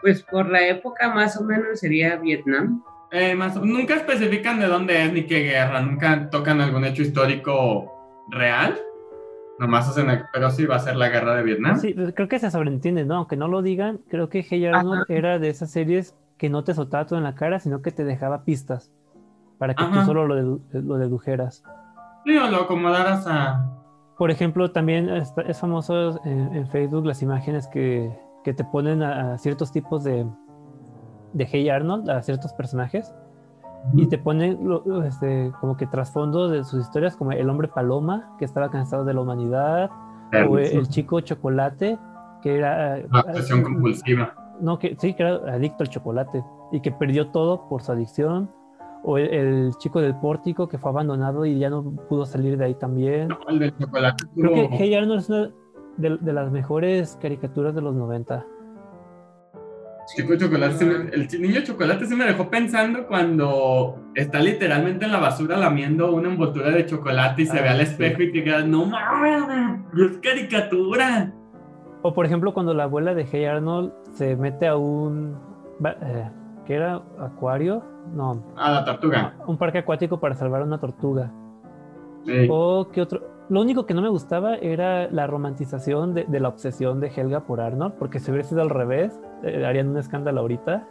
Pues por la época más o menos sería Vietnam. Eh, más, nunca especifican de dónde es ni qué guerra, nunca tocan algún hecho histórico real. Nomás hacen, pero sí va a ser la guerra de Vietnam. Sí, pues, creo que se sobreentiende, ¿no? Aunque no lo digan, creo que Hey Arnold era de esas series que no te soltaba todo en la cara, sino que te dejaba pistas para que tú solo lo, dedu- lo dedujeras. Sí, o lo acomodaras a. Por ejemplo, también es, es famoso en, en Facebook las imágenes que, que te ponen a, a ciertos tipos de, de Hey Arnold, a ciertos personajes, y te ponen este, como que trasfondo de sus historias, como el hombre paloma, que estaba cansado de la humanidad, o el, el chico chocolate, que era... La obsesión compulsiva. No, que sí, que era adicto al chocolate y que perdió todo por su adicción. O el, el chico del pórtico que fue abandonado y ya no pudo salir de ahí también. No, el del chocolate. Creo que Hey Arnold es una de, de las mejores caricaturas de los 90. Chico chocolate, sí me- el niño chocolate se me dejó pensando cuando está literalmente en la basura lamiendo una envoltura de chocolate y se Ah, ve al sí. espejo y te quedas, no mames, es caricatura. O por ejemplo, cuando la abuela de Hey Arnold se mete a un. eh, ¿Qué era? ¿Acuario? No, A la tortuga. un parque acuático para salvar a una tortuga. Sí. O qué otro. Lo único que no me gustaba era la romantización de, de la obsesión de Helga por Arnold, porque si hubiera sido al revés, eh, harían un escándalo ahorita.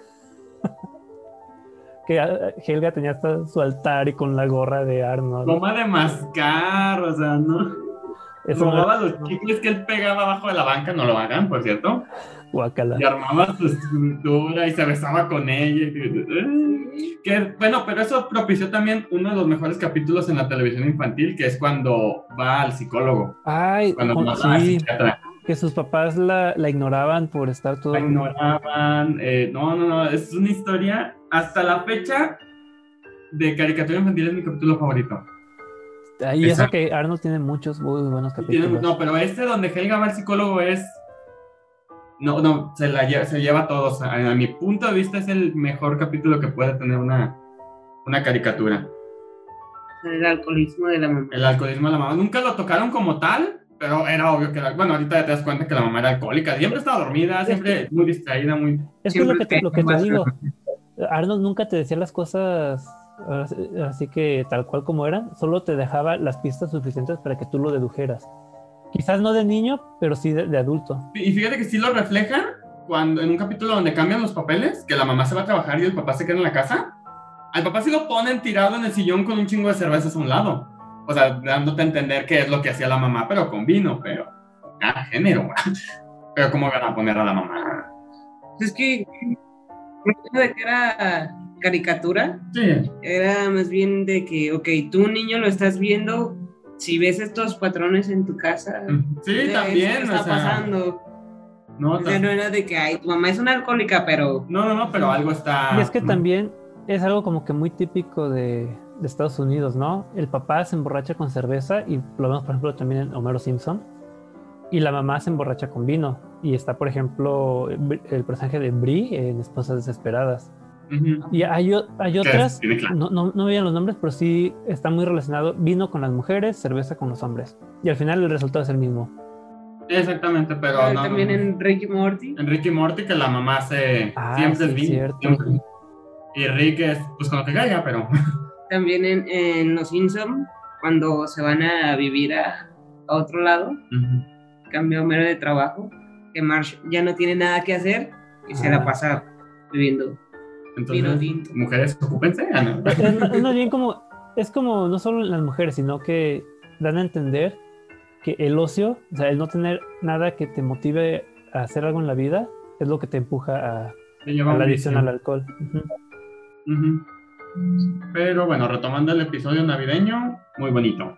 <laughs> que ah, Helga tenía hasta su altar y con la gorra de Arnold. Goma de mascar, o sea, no. Eso no Robaba los chicles que él pegaba abajo de la banca, no lo hagan, por cierto. guácala. Y armaba su estructura y se besaba con ella. y- Que, bueno, pero eso propició también uno de los mejores capítulos en la televisión infantil, que es cuando va al psicólogo, Ay, cuando va al sí, psiquiatra. que sus papás la, la ignoraban por estar todo. La ignoraban. eh, no, no, no, es una historia. Hasta la fecha de caricatura infantil es mi capítulo favorito. Y eso que Arnold tiene muchos muy buenos tiene- capítulos. no, pero este donde Helga va al psicólogo es. No, no, se, la lleva, se lleva a todos. A, a mi punto de vista es el mejor capítulo que puede tener una, una caricatura. El alcoholismo de la mamá. El alcoholismo de la mamá. Nunca lo tocaron como tal, pero era obvio que la- Bueno, ahorita ya te das cuenta que la mamá era alcohólica. Siempre estaba dormida, siempre muy distraída, muy. Es que es lo que te, lo que te más- digo. <laughs> Arnold nunca te decía las cosas así- que tal cual como eran, solo te dejaba las pistas suficientes para que tú lo dedujeras. Quizás no de niño, pero sí de, de adulto. Y fíjate que sí lo refleja cuando en un capítulo donde cambian los papeles, que la mamá se va a trabajar y el papá se queda en la casa, al papá sí lo ponen tirado en el sillón con un chingo de cervezas a un lado. O sea, dándote a entender qué es lo que hacía la mamá, pero con vino, pero. Ah, género, <laughs> Pero ¿cómo van a poner a la mamá? Es que. de que era caricatura. Sí. Era más bien de que, ok, tú niño lo estás viendo, si ves estos patrones en tu casa. Sí, también. ¿Qué está pasando? No, o sea, no era de que, ay, tu mamá es una alcohólica, pero... No, no, no, pero algo está... Y es que también es algo como que muy típico de, de Estados Unidos, ¿no? El papá se emborracha con cerveza y lo vemos, por ejemplo, también en Homero Simpson. Y la mamá se emborracha con vino. Y está, por ejemplo, el personaje de Brie en Esposas Desesperadas. Y hay, hay otras, no, no, no veían los nombres, pero sí está muy relacionado vino con las mujeres, cerveza con los hombres. Y al final el resultado es el mismo. Exactamente, pero ah, También en Ricky Morty. En Ricky Morty que la mamá se... Ah, siempre es vino. Y Rick es pues con lo que caiga, pero... <laughs> También en, en Los Simpsons, cuando se van a vivir a, a otro lado, cambia Homero de trabajo, que Marsh ya no tiene nada que hacer y se la pasa viviendo entonces, mujeres, ocúpense. ¿no? <laughs> Es, bien como, es como no solo las mujeres, sino que dan a entender que el ocio, o sea, el no tener nada que te motive a hacer algo en la vida, es lo que te empuja a, la adicción al alcohol. Pero bueno, retomando el episodio navideño, muy bonito.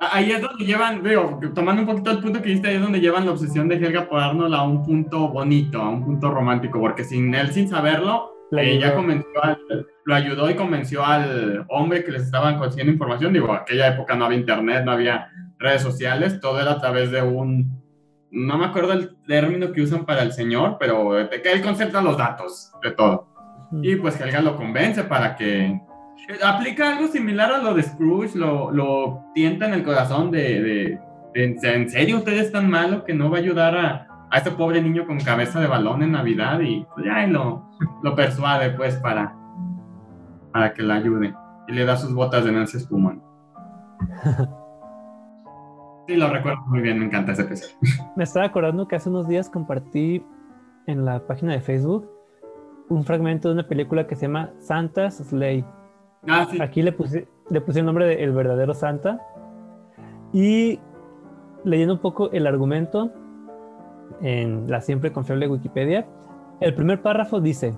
Ahí es donde llevan, digo, tomando un poquito el punto que diste, ahí es donde llevan la obsesión de Helga por Arnold a un punto bonito, a un punto romántico, porque sin él, sin saberlo, ella convenció lo ayudó y convenció al hombre que les estaban consiguiendo información. Digo, aquella época no había internet, no había redes sociales, todo era a través de un, no me acuerdo el término que usan para el señor, pero él concentra los datos de todo. Y pues Helga lo convence para que aplica algo similar a lo de Scrooge, lo, lo tienta en el corazón de, ¿en serio usted es tan malo que no va a ayudar a, a este pobre niño con cabeza de balón en Navidad? Y pues ya lo, lo persuade pues para, para que la ayude. Y le da sus botas de Nancy Spumon. <laughs> Sí, lo recuerdo muy bien, me encanta ese episodio. <laughs> Me estaba acordando que hace unos días compartí en la página de Facebook un fragmento de una película que se llama Santa's Sleigh Ah, Aquí le puse, le puse el nombre de El verdadero Santa. Y leyendo un poco el argumento en la siempre confiable Wikipedia, el primer párrafo dice,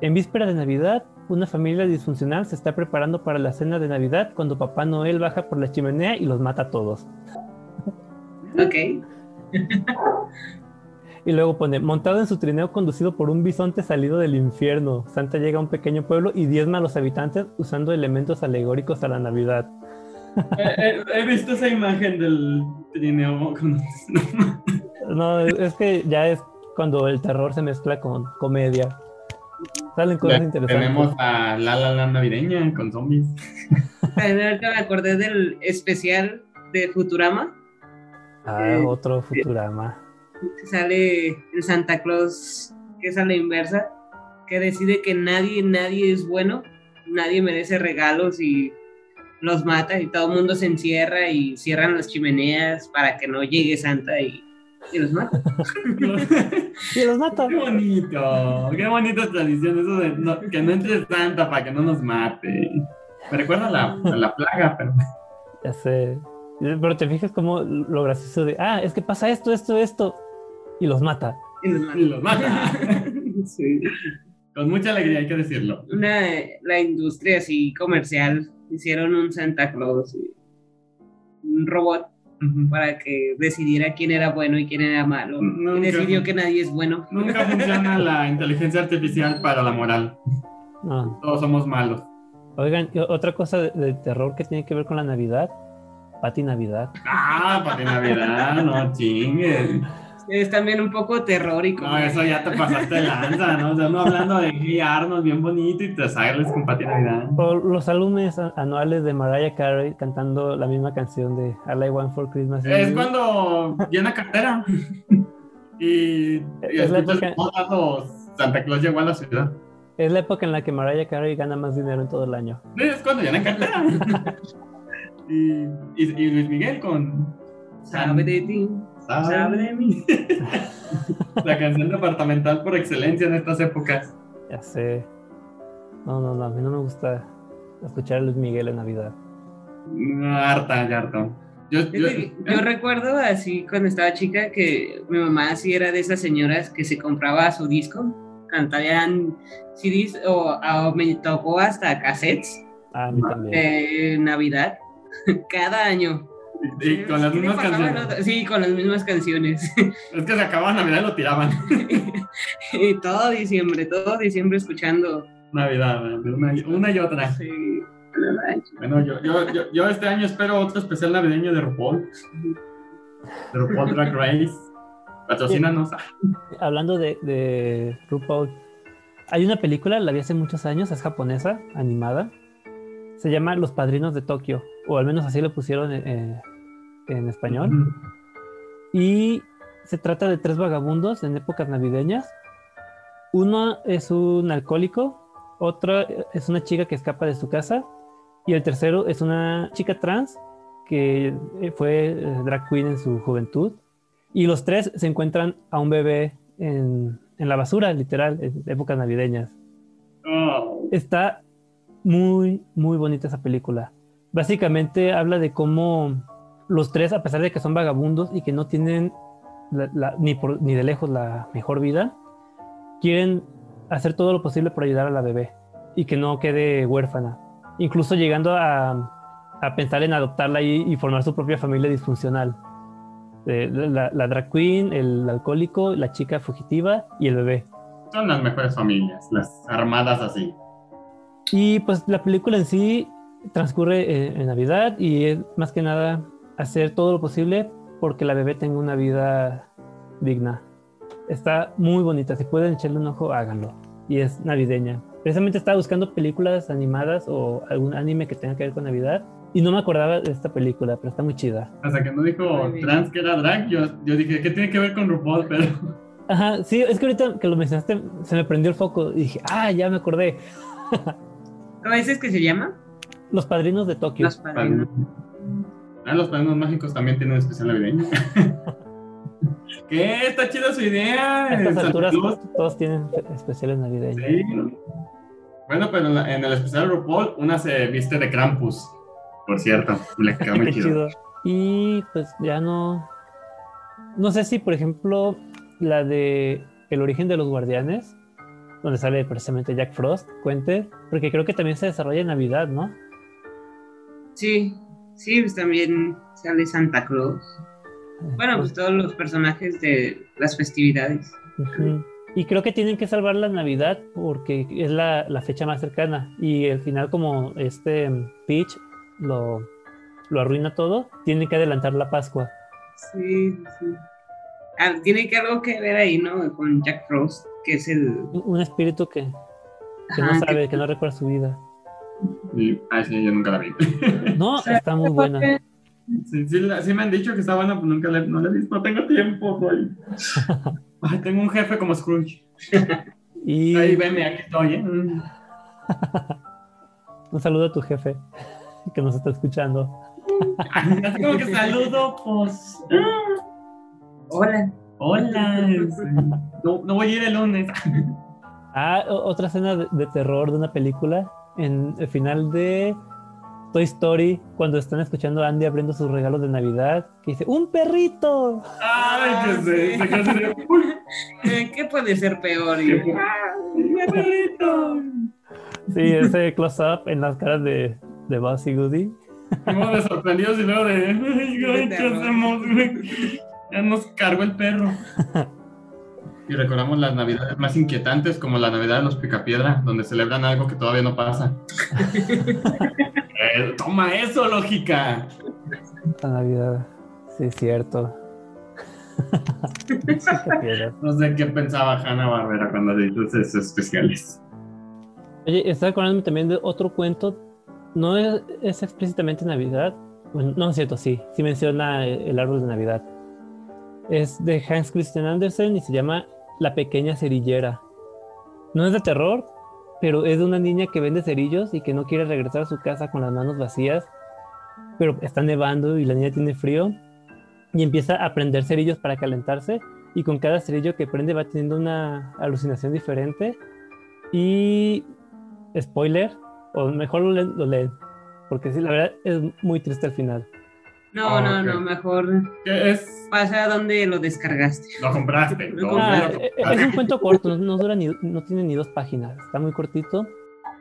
en víspera de Navidad, una familia disfuncional se está preparando para la cena de Navidad cuando Papá Noel baja por la chimenea y los mata a todos. Ok. <laughs> Y luego pone, montado en su trineo conducido por un bisonte salido del infierno, Santa llega a un pequeño pueblo y diezma a los habitantes usando elementos alegóricos a la Navidad. <laughs> he, visto esa imagen del trineo. <laughs> no, es que ya es cuando el terror se mezcla con comedia. Salen cosas interesantes. Tenemos a La La La navideña con zombies. me acordé del especial de Futurama. Ah, otro Futurama sale el Santa Claus, que es a la inversa, que decide que nadie, nadie es bueno, nadie merece regalos y los mata y todo el mundo se encierra y cierran las chimeneas para que no llegue Santa y, los mata. <laughs> y los mata. Qué bonito, qué bonita tradición eso de que no entre Santa para que no nos mate. Me recuerda a la, la plaga, pero... Ya sé. Pero te fijas como lo gracioso de, ah, es que pasa esto, esto, esto y los mata. Y los mata. <laughs> sí. Con mucha alegría, hay que decirlo. Una, la industria así comercial hicieron un Santa Claus, un robot para que decidiera quién era bueno y quién era malo. y decidió que nadie es bueno. Nunca funciona la inteligencia artificial para la moral. Todos somos malos. Oigan, otra cosa de, de, terror que tiene que ver con la Navidad. Pati Navidad. Ah, Pati Navidad, no chingues es también un poco terrórico. No, eso ya te pasaste de lanza, ¿no? O sea, uno hablando de guiarnos bien bonito y te sales con Pati Navidad. los álbumes anuales de Mariah Carey cantando la misma canción de All I Want for Christmas. Es cuando llena cartera. <laughs> y, y es la época... Santa Claus llegó a la ciudad. Es la época en la que Mariah Carey gana más dinero en todo el año. Sí, es cuando llena cartera. <laughs> y, y, Luis Miguel con... Sabe de ti Sabe de mí. La canción departamental por excelencia en estas épocas. Ya sé. No, no, no, a mí no me gusta escuchar a Luis Miguel en Navidad. Harta, ya harto. Yo, Yo recuerdo así cuando estaba chica que mi mamá así era de esas señoras que se compraba su disco, cantaban CDs o, o me tocó hasta cassettes Ah, a mí también. de Navidad <laughs> cada año. Y con las ¿Qué le mismas canciones. otro? Sí, con las mismas canciones. <laughs> Es que se acababa Navidad y lo tiraban. <laughs> y todo diciembre, todo diciembre escuchando. Navidad, una, una y otra. Sí, la verdad. Bueno, yo, yo, yo, yo este año espero otro especial navideño de RuPaul. De RuPaul Drag Race. Patrocínanos. Hablando de, de RuPaul, hay una película, la vi hace muchos años, es japonesa, animada. Se llama Los Padrinos de Tokio, o al menos así lo pusieron eh, en español. Y se trata de tres vagabundos en épocas navideñas. Uno es un alcohólico, otro es una chica que escapa de su casa y el tercero es una chica trans que eh, fue eh, drag queen en su juventud. Y los tres se encuentran a un bebé en, en la basura, literal, en épocas navideñas. Oh, Está muy, muy bonita esa película. Básicamente habla de cómo los tres, a pesar de que son vagabundos y que no tienen la- la- ni, por- ni de lejos la mejor vida, quieren hacer todo lo posible por ayudar a la bebé y que no quede huérfana. Incluso llegando a, a pensar en adoptarla y, y formar su propia familia disfuncional. Eh, la, la drag queen, el alcohólico, la chica fugitiva y el bebé. son las mejores familias, las armadas así. Y pues la película en sí transcurre en, en Navidad y es más que nada hacer todo lo posible porque la bebé tenga una vida digna. Está muy bonita, si pueden echarle un ojo, háganlo. Y es navideña. Precisamente estaba buscando películas animadas o algún anime que tenga que ver con Navidad y no me acordaba de esta película, pero está muy chida. Hasta que no dijo trans que era drag, yo, yo dije, ¿qué tiene que ver con RuPaul? Pero Ajá, sí, es que ahorita que lo mencionaste se me prendió el foco y dije, ah, ya me acordé. <laughs> ¿Cómo dices que se llama? Los Padrinos de Tokio. Los padrinos. Ah, los padrinos mágicos también tienen un especial navideño. <laughs> ¿Qué? Está chida su idea. A estas alturas todos tienen especiales navideños. Sí. Bueno, pero en, la- en el especial RuPaul, una se viste de Krampus, por cierto. y Le quedó <laughs> muy chido. Y pues ya no. No sé si, por ejemplo, la de El origen de los guardianes, donde sale precisamente Jack Frost, cuente, porque creo que también se desarrolla en Navidad, ¿no? Sí, sí, pues también sale Santa Claus. Bueno, pues todos los personajes de las festividades. Y creo que tienen que salvar la Navidad porque es la, la fecha más cercana. Y al final, como este mm, Peach lo, lo arruina todo, tienen que adelantar la Pascua. Sí, sí. Ah, tiene que algo que ver ahí, ¿no? Con Jack Frost, que es el... Un espíritu que, que no sabe, que no recuerda su vida. Y- ah, sí, yo nunca la vi. <laughs> No, está muy buena. Sí, sí, la- sí me han dicho que está buena, pero nunca la, no la he visto. No tengo tiempo, güey. <laughs> Ay, tengo un jefe como Scrooge. Y Ahí, veme, aquí estoy, ¿eh? <laughs> Un saludo a tu jefe que nos está escuchando. Así como que saludo, pues. Hola. Hola. No, no voy a ir el lunes. Ah, otra escena de, de terror de una película en el final de Toy Story, cuando están escuchando a Andy abriendo sus regalos de Navidad, que dice, ¡un perrito! Ay, que se, se de, uy, <laughs> Eh, ¿Qué puede ser peor? qué fu- ¡Mi perrito! Sí, ese close-up en las caras de, de Buzz y Goody. Fuimos de sorprendidos y luego de, ay, ¿qué hacemos? <laughs> Ya nos cargó el perro. <laughs> Y recordamos las navidades más inquietantes, como la Navidad de los Picapiedra, donde celebran algo que todavía no pasa. <laughs> Eh, toma eso, lógica. La Navidad. Sí, es cierto. <laughs> No sé qué pensaba Hanna Barbera cuando hizo esos especiales. Oye, estaba acordándome también de otro cuento. No es, es explícitamente Navidad. Bueno, no es cierto, sí. Sí menciona el, el árbol de Navidad. Es de Hans Christian Andersen y se llama La pequeña cerillera. No es de terror, pero es de una niña que vende cerillos y que no quiere regresar a su casa con las manos vacías. Pero está nevando y la niña tiene frío. y empieza a prender cerillos para calentarse y con cada cerillo que prende va teniendo una alucinación diferente y spoiler, o mejor lo leen, porque sí, la verdad es muy triste al final. No, Ah, no, no, mejor ¿Qué es? pasa a donde lo descargaste. Lo compraste. lo- Ah, lo compraste. es un cuento corto, no, no dura ni, no tiene ni dos páginas, está muy cortito,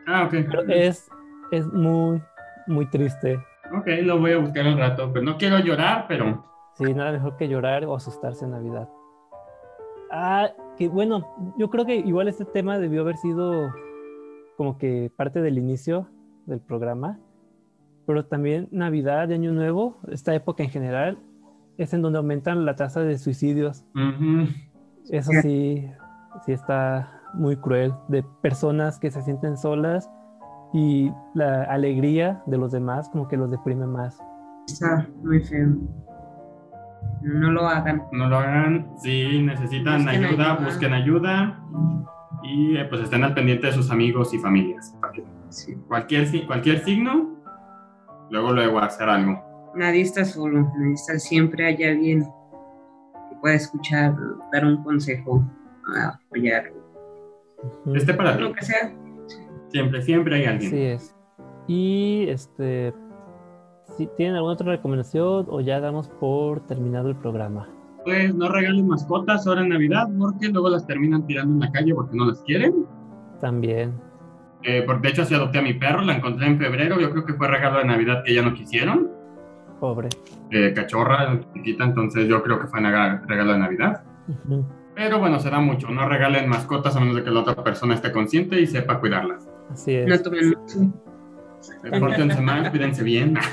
Ah, ok. pero es, es muy, muy triste. Ok, lo voy a buscar al rato. Pero no quiero llorar, pero. Sí, nada mejor que llorar o asustarse en Navidad. Ah, que bueno, yo creo que igual este tema debió haber sido como que parte del inicio del programa, pero también Navidad y Año Nuevo, esta época en general, es en donde aumentan la tasa de suicidios. Ujú. Eso sí, sí está muy cruel, de personas que se sienten solas y la alegría de los demás como que los deprime más. Está muy feo. No, lo hagan. No lo hagan. Si necesitan Busquen ayuda, ayuda. busquen ayuda. Y eh, pues estén al pendiente de sus amigos y familias. Sí. Cualquier, si- cualquier signo, luego luego hacer algo. Nadie está solo. Nadie está, siempre hay alguien que pueda escuchar, dar un consejo, apoyar. Este para ti. lo que sea. Siempre, siempre hay alguien. Así es. Y este, si tienen alguna otra recomendación o ya damos por terminado el programa. Pues no regalen mascotas ahora en Navidad porque luego las terminan tirando en la calle porque no las quieren. También. Eh, por, de hecho, así adopté a mi perro, la encontré en febrero. Yo creo que fue regalo de Navidad que ya no quisieron. Pobre. Eh, cachorra, chiquita, entonces yo creo que fue regalo de Navidad. Ujú. Pero bueno, se da mucho. No regalen mascotas a menos de que la otra persona esté consciente y sepa cuidarlas. Así es. No tomen mucho. Eh, Pórtense mal, cuídense bien. <laughs>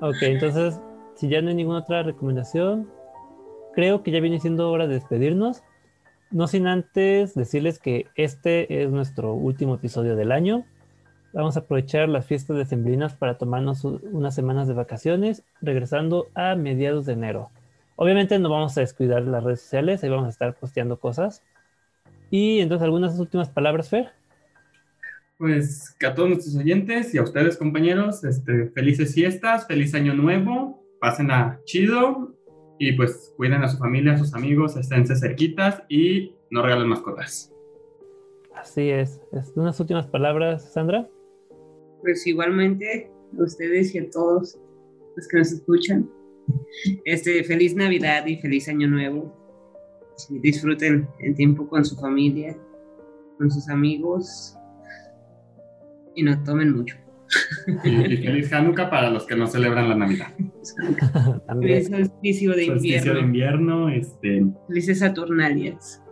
Ok, entonces, si ya no hay ninguna otra recomendación, creo que ya viene siendo hora de despedirnos. No sin antes decirles que este es nuestro último episodio del año. Vamos a aprovechar las fiestas decembrinas para tomarnos unas semanas de vacaciones, regresando a mediados de enero. Obviamente no vamos a descuidar las redes sociales, ahí vamos a estar posteando cosas. Y entonces, algunas últimas palabras, Fer. Pues que a todos nuestros oyentes y a ustedes, compañeros, este, felices fiestas, feliz año nuevo, pásenla chido y pues cuiden a su familia, a sus amigos, esténse cerquitas y no regalen mascotas. Así es. es. Unas últimas palabras, Sandra. Pues igualmente, a ustedes y a todos los que nos escuchan, este, feliz Navidad y feliz Año Nuevo. Sí, disfruten el tiempo con su familia, con sus amigos y no tomen mucho. <laughs> Y, y feliz Hanukkah para los que no celebran la Navidad. <laughs> También. Feliz solsticio de Solsticio de invierno. invierno, este, Felices Saturnalias.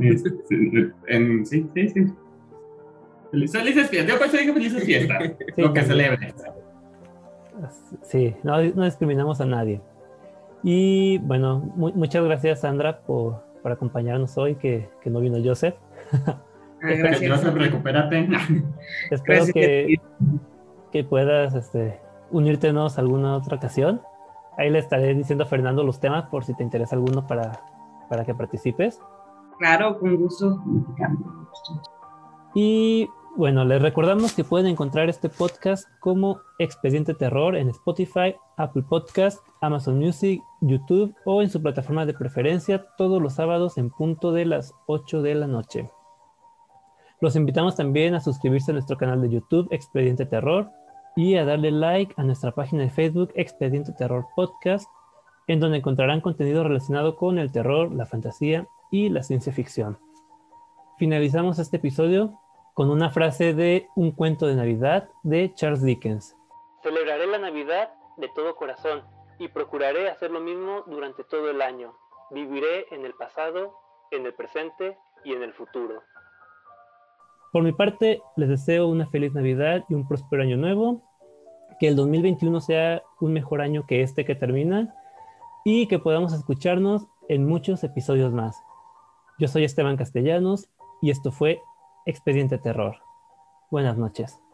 este, en- sí, sí, sí. Feliz- felices fiestas, yo por eso dije felices fiestas, Sí, lo que celebres. Sí, no, no discriminamos a nadie. Y bueno, mu- muchas gracias Sandra por, por acompañarnos hoy, que, que no vino Joseph. Ah, Gracias. gracias. recupérate. Espero Gracias que. Que puedas este, unírtenos alguna otra ocasión. Ahí le estaré diciendo a Fernando los temas por si te interesa alguno para, para que participes. Claro, con gusto. Y bueno, les recordamos que pueden encontrar este podcast como Expediente Terror en Spotify, Apple Podcast, Amazon Music, YouTube o en su plataforma de preferencia todos los sábados en punto de las 8 de la noche. Los invitamos también a suscribirse a nuestro canal de YouTube Expediente Terror y a darle like a nuestra página de Facebook Expediente Terror Podcast, en donde encontrarán contenido relacionado con el terror, la fantasía y la ciencia ficción. Finalizamos este episodio con una frase de Un cuento de Navidad de Charles Dickens. Celebraré la Navidad de todo corazón y procuraré hacer lo mismo durante todo el año. Viviré en el pasado, en el presente y en el futuro. Por mi parte, les deseo una feliz Navidad y un próspero año nuevo. Que el 2021 sea un mejor año que este que termina y que podamos escucharnos en muchos episodios más. Yo soy Esteban Castellanos y esto fue Expediente Terror. Buenas noches.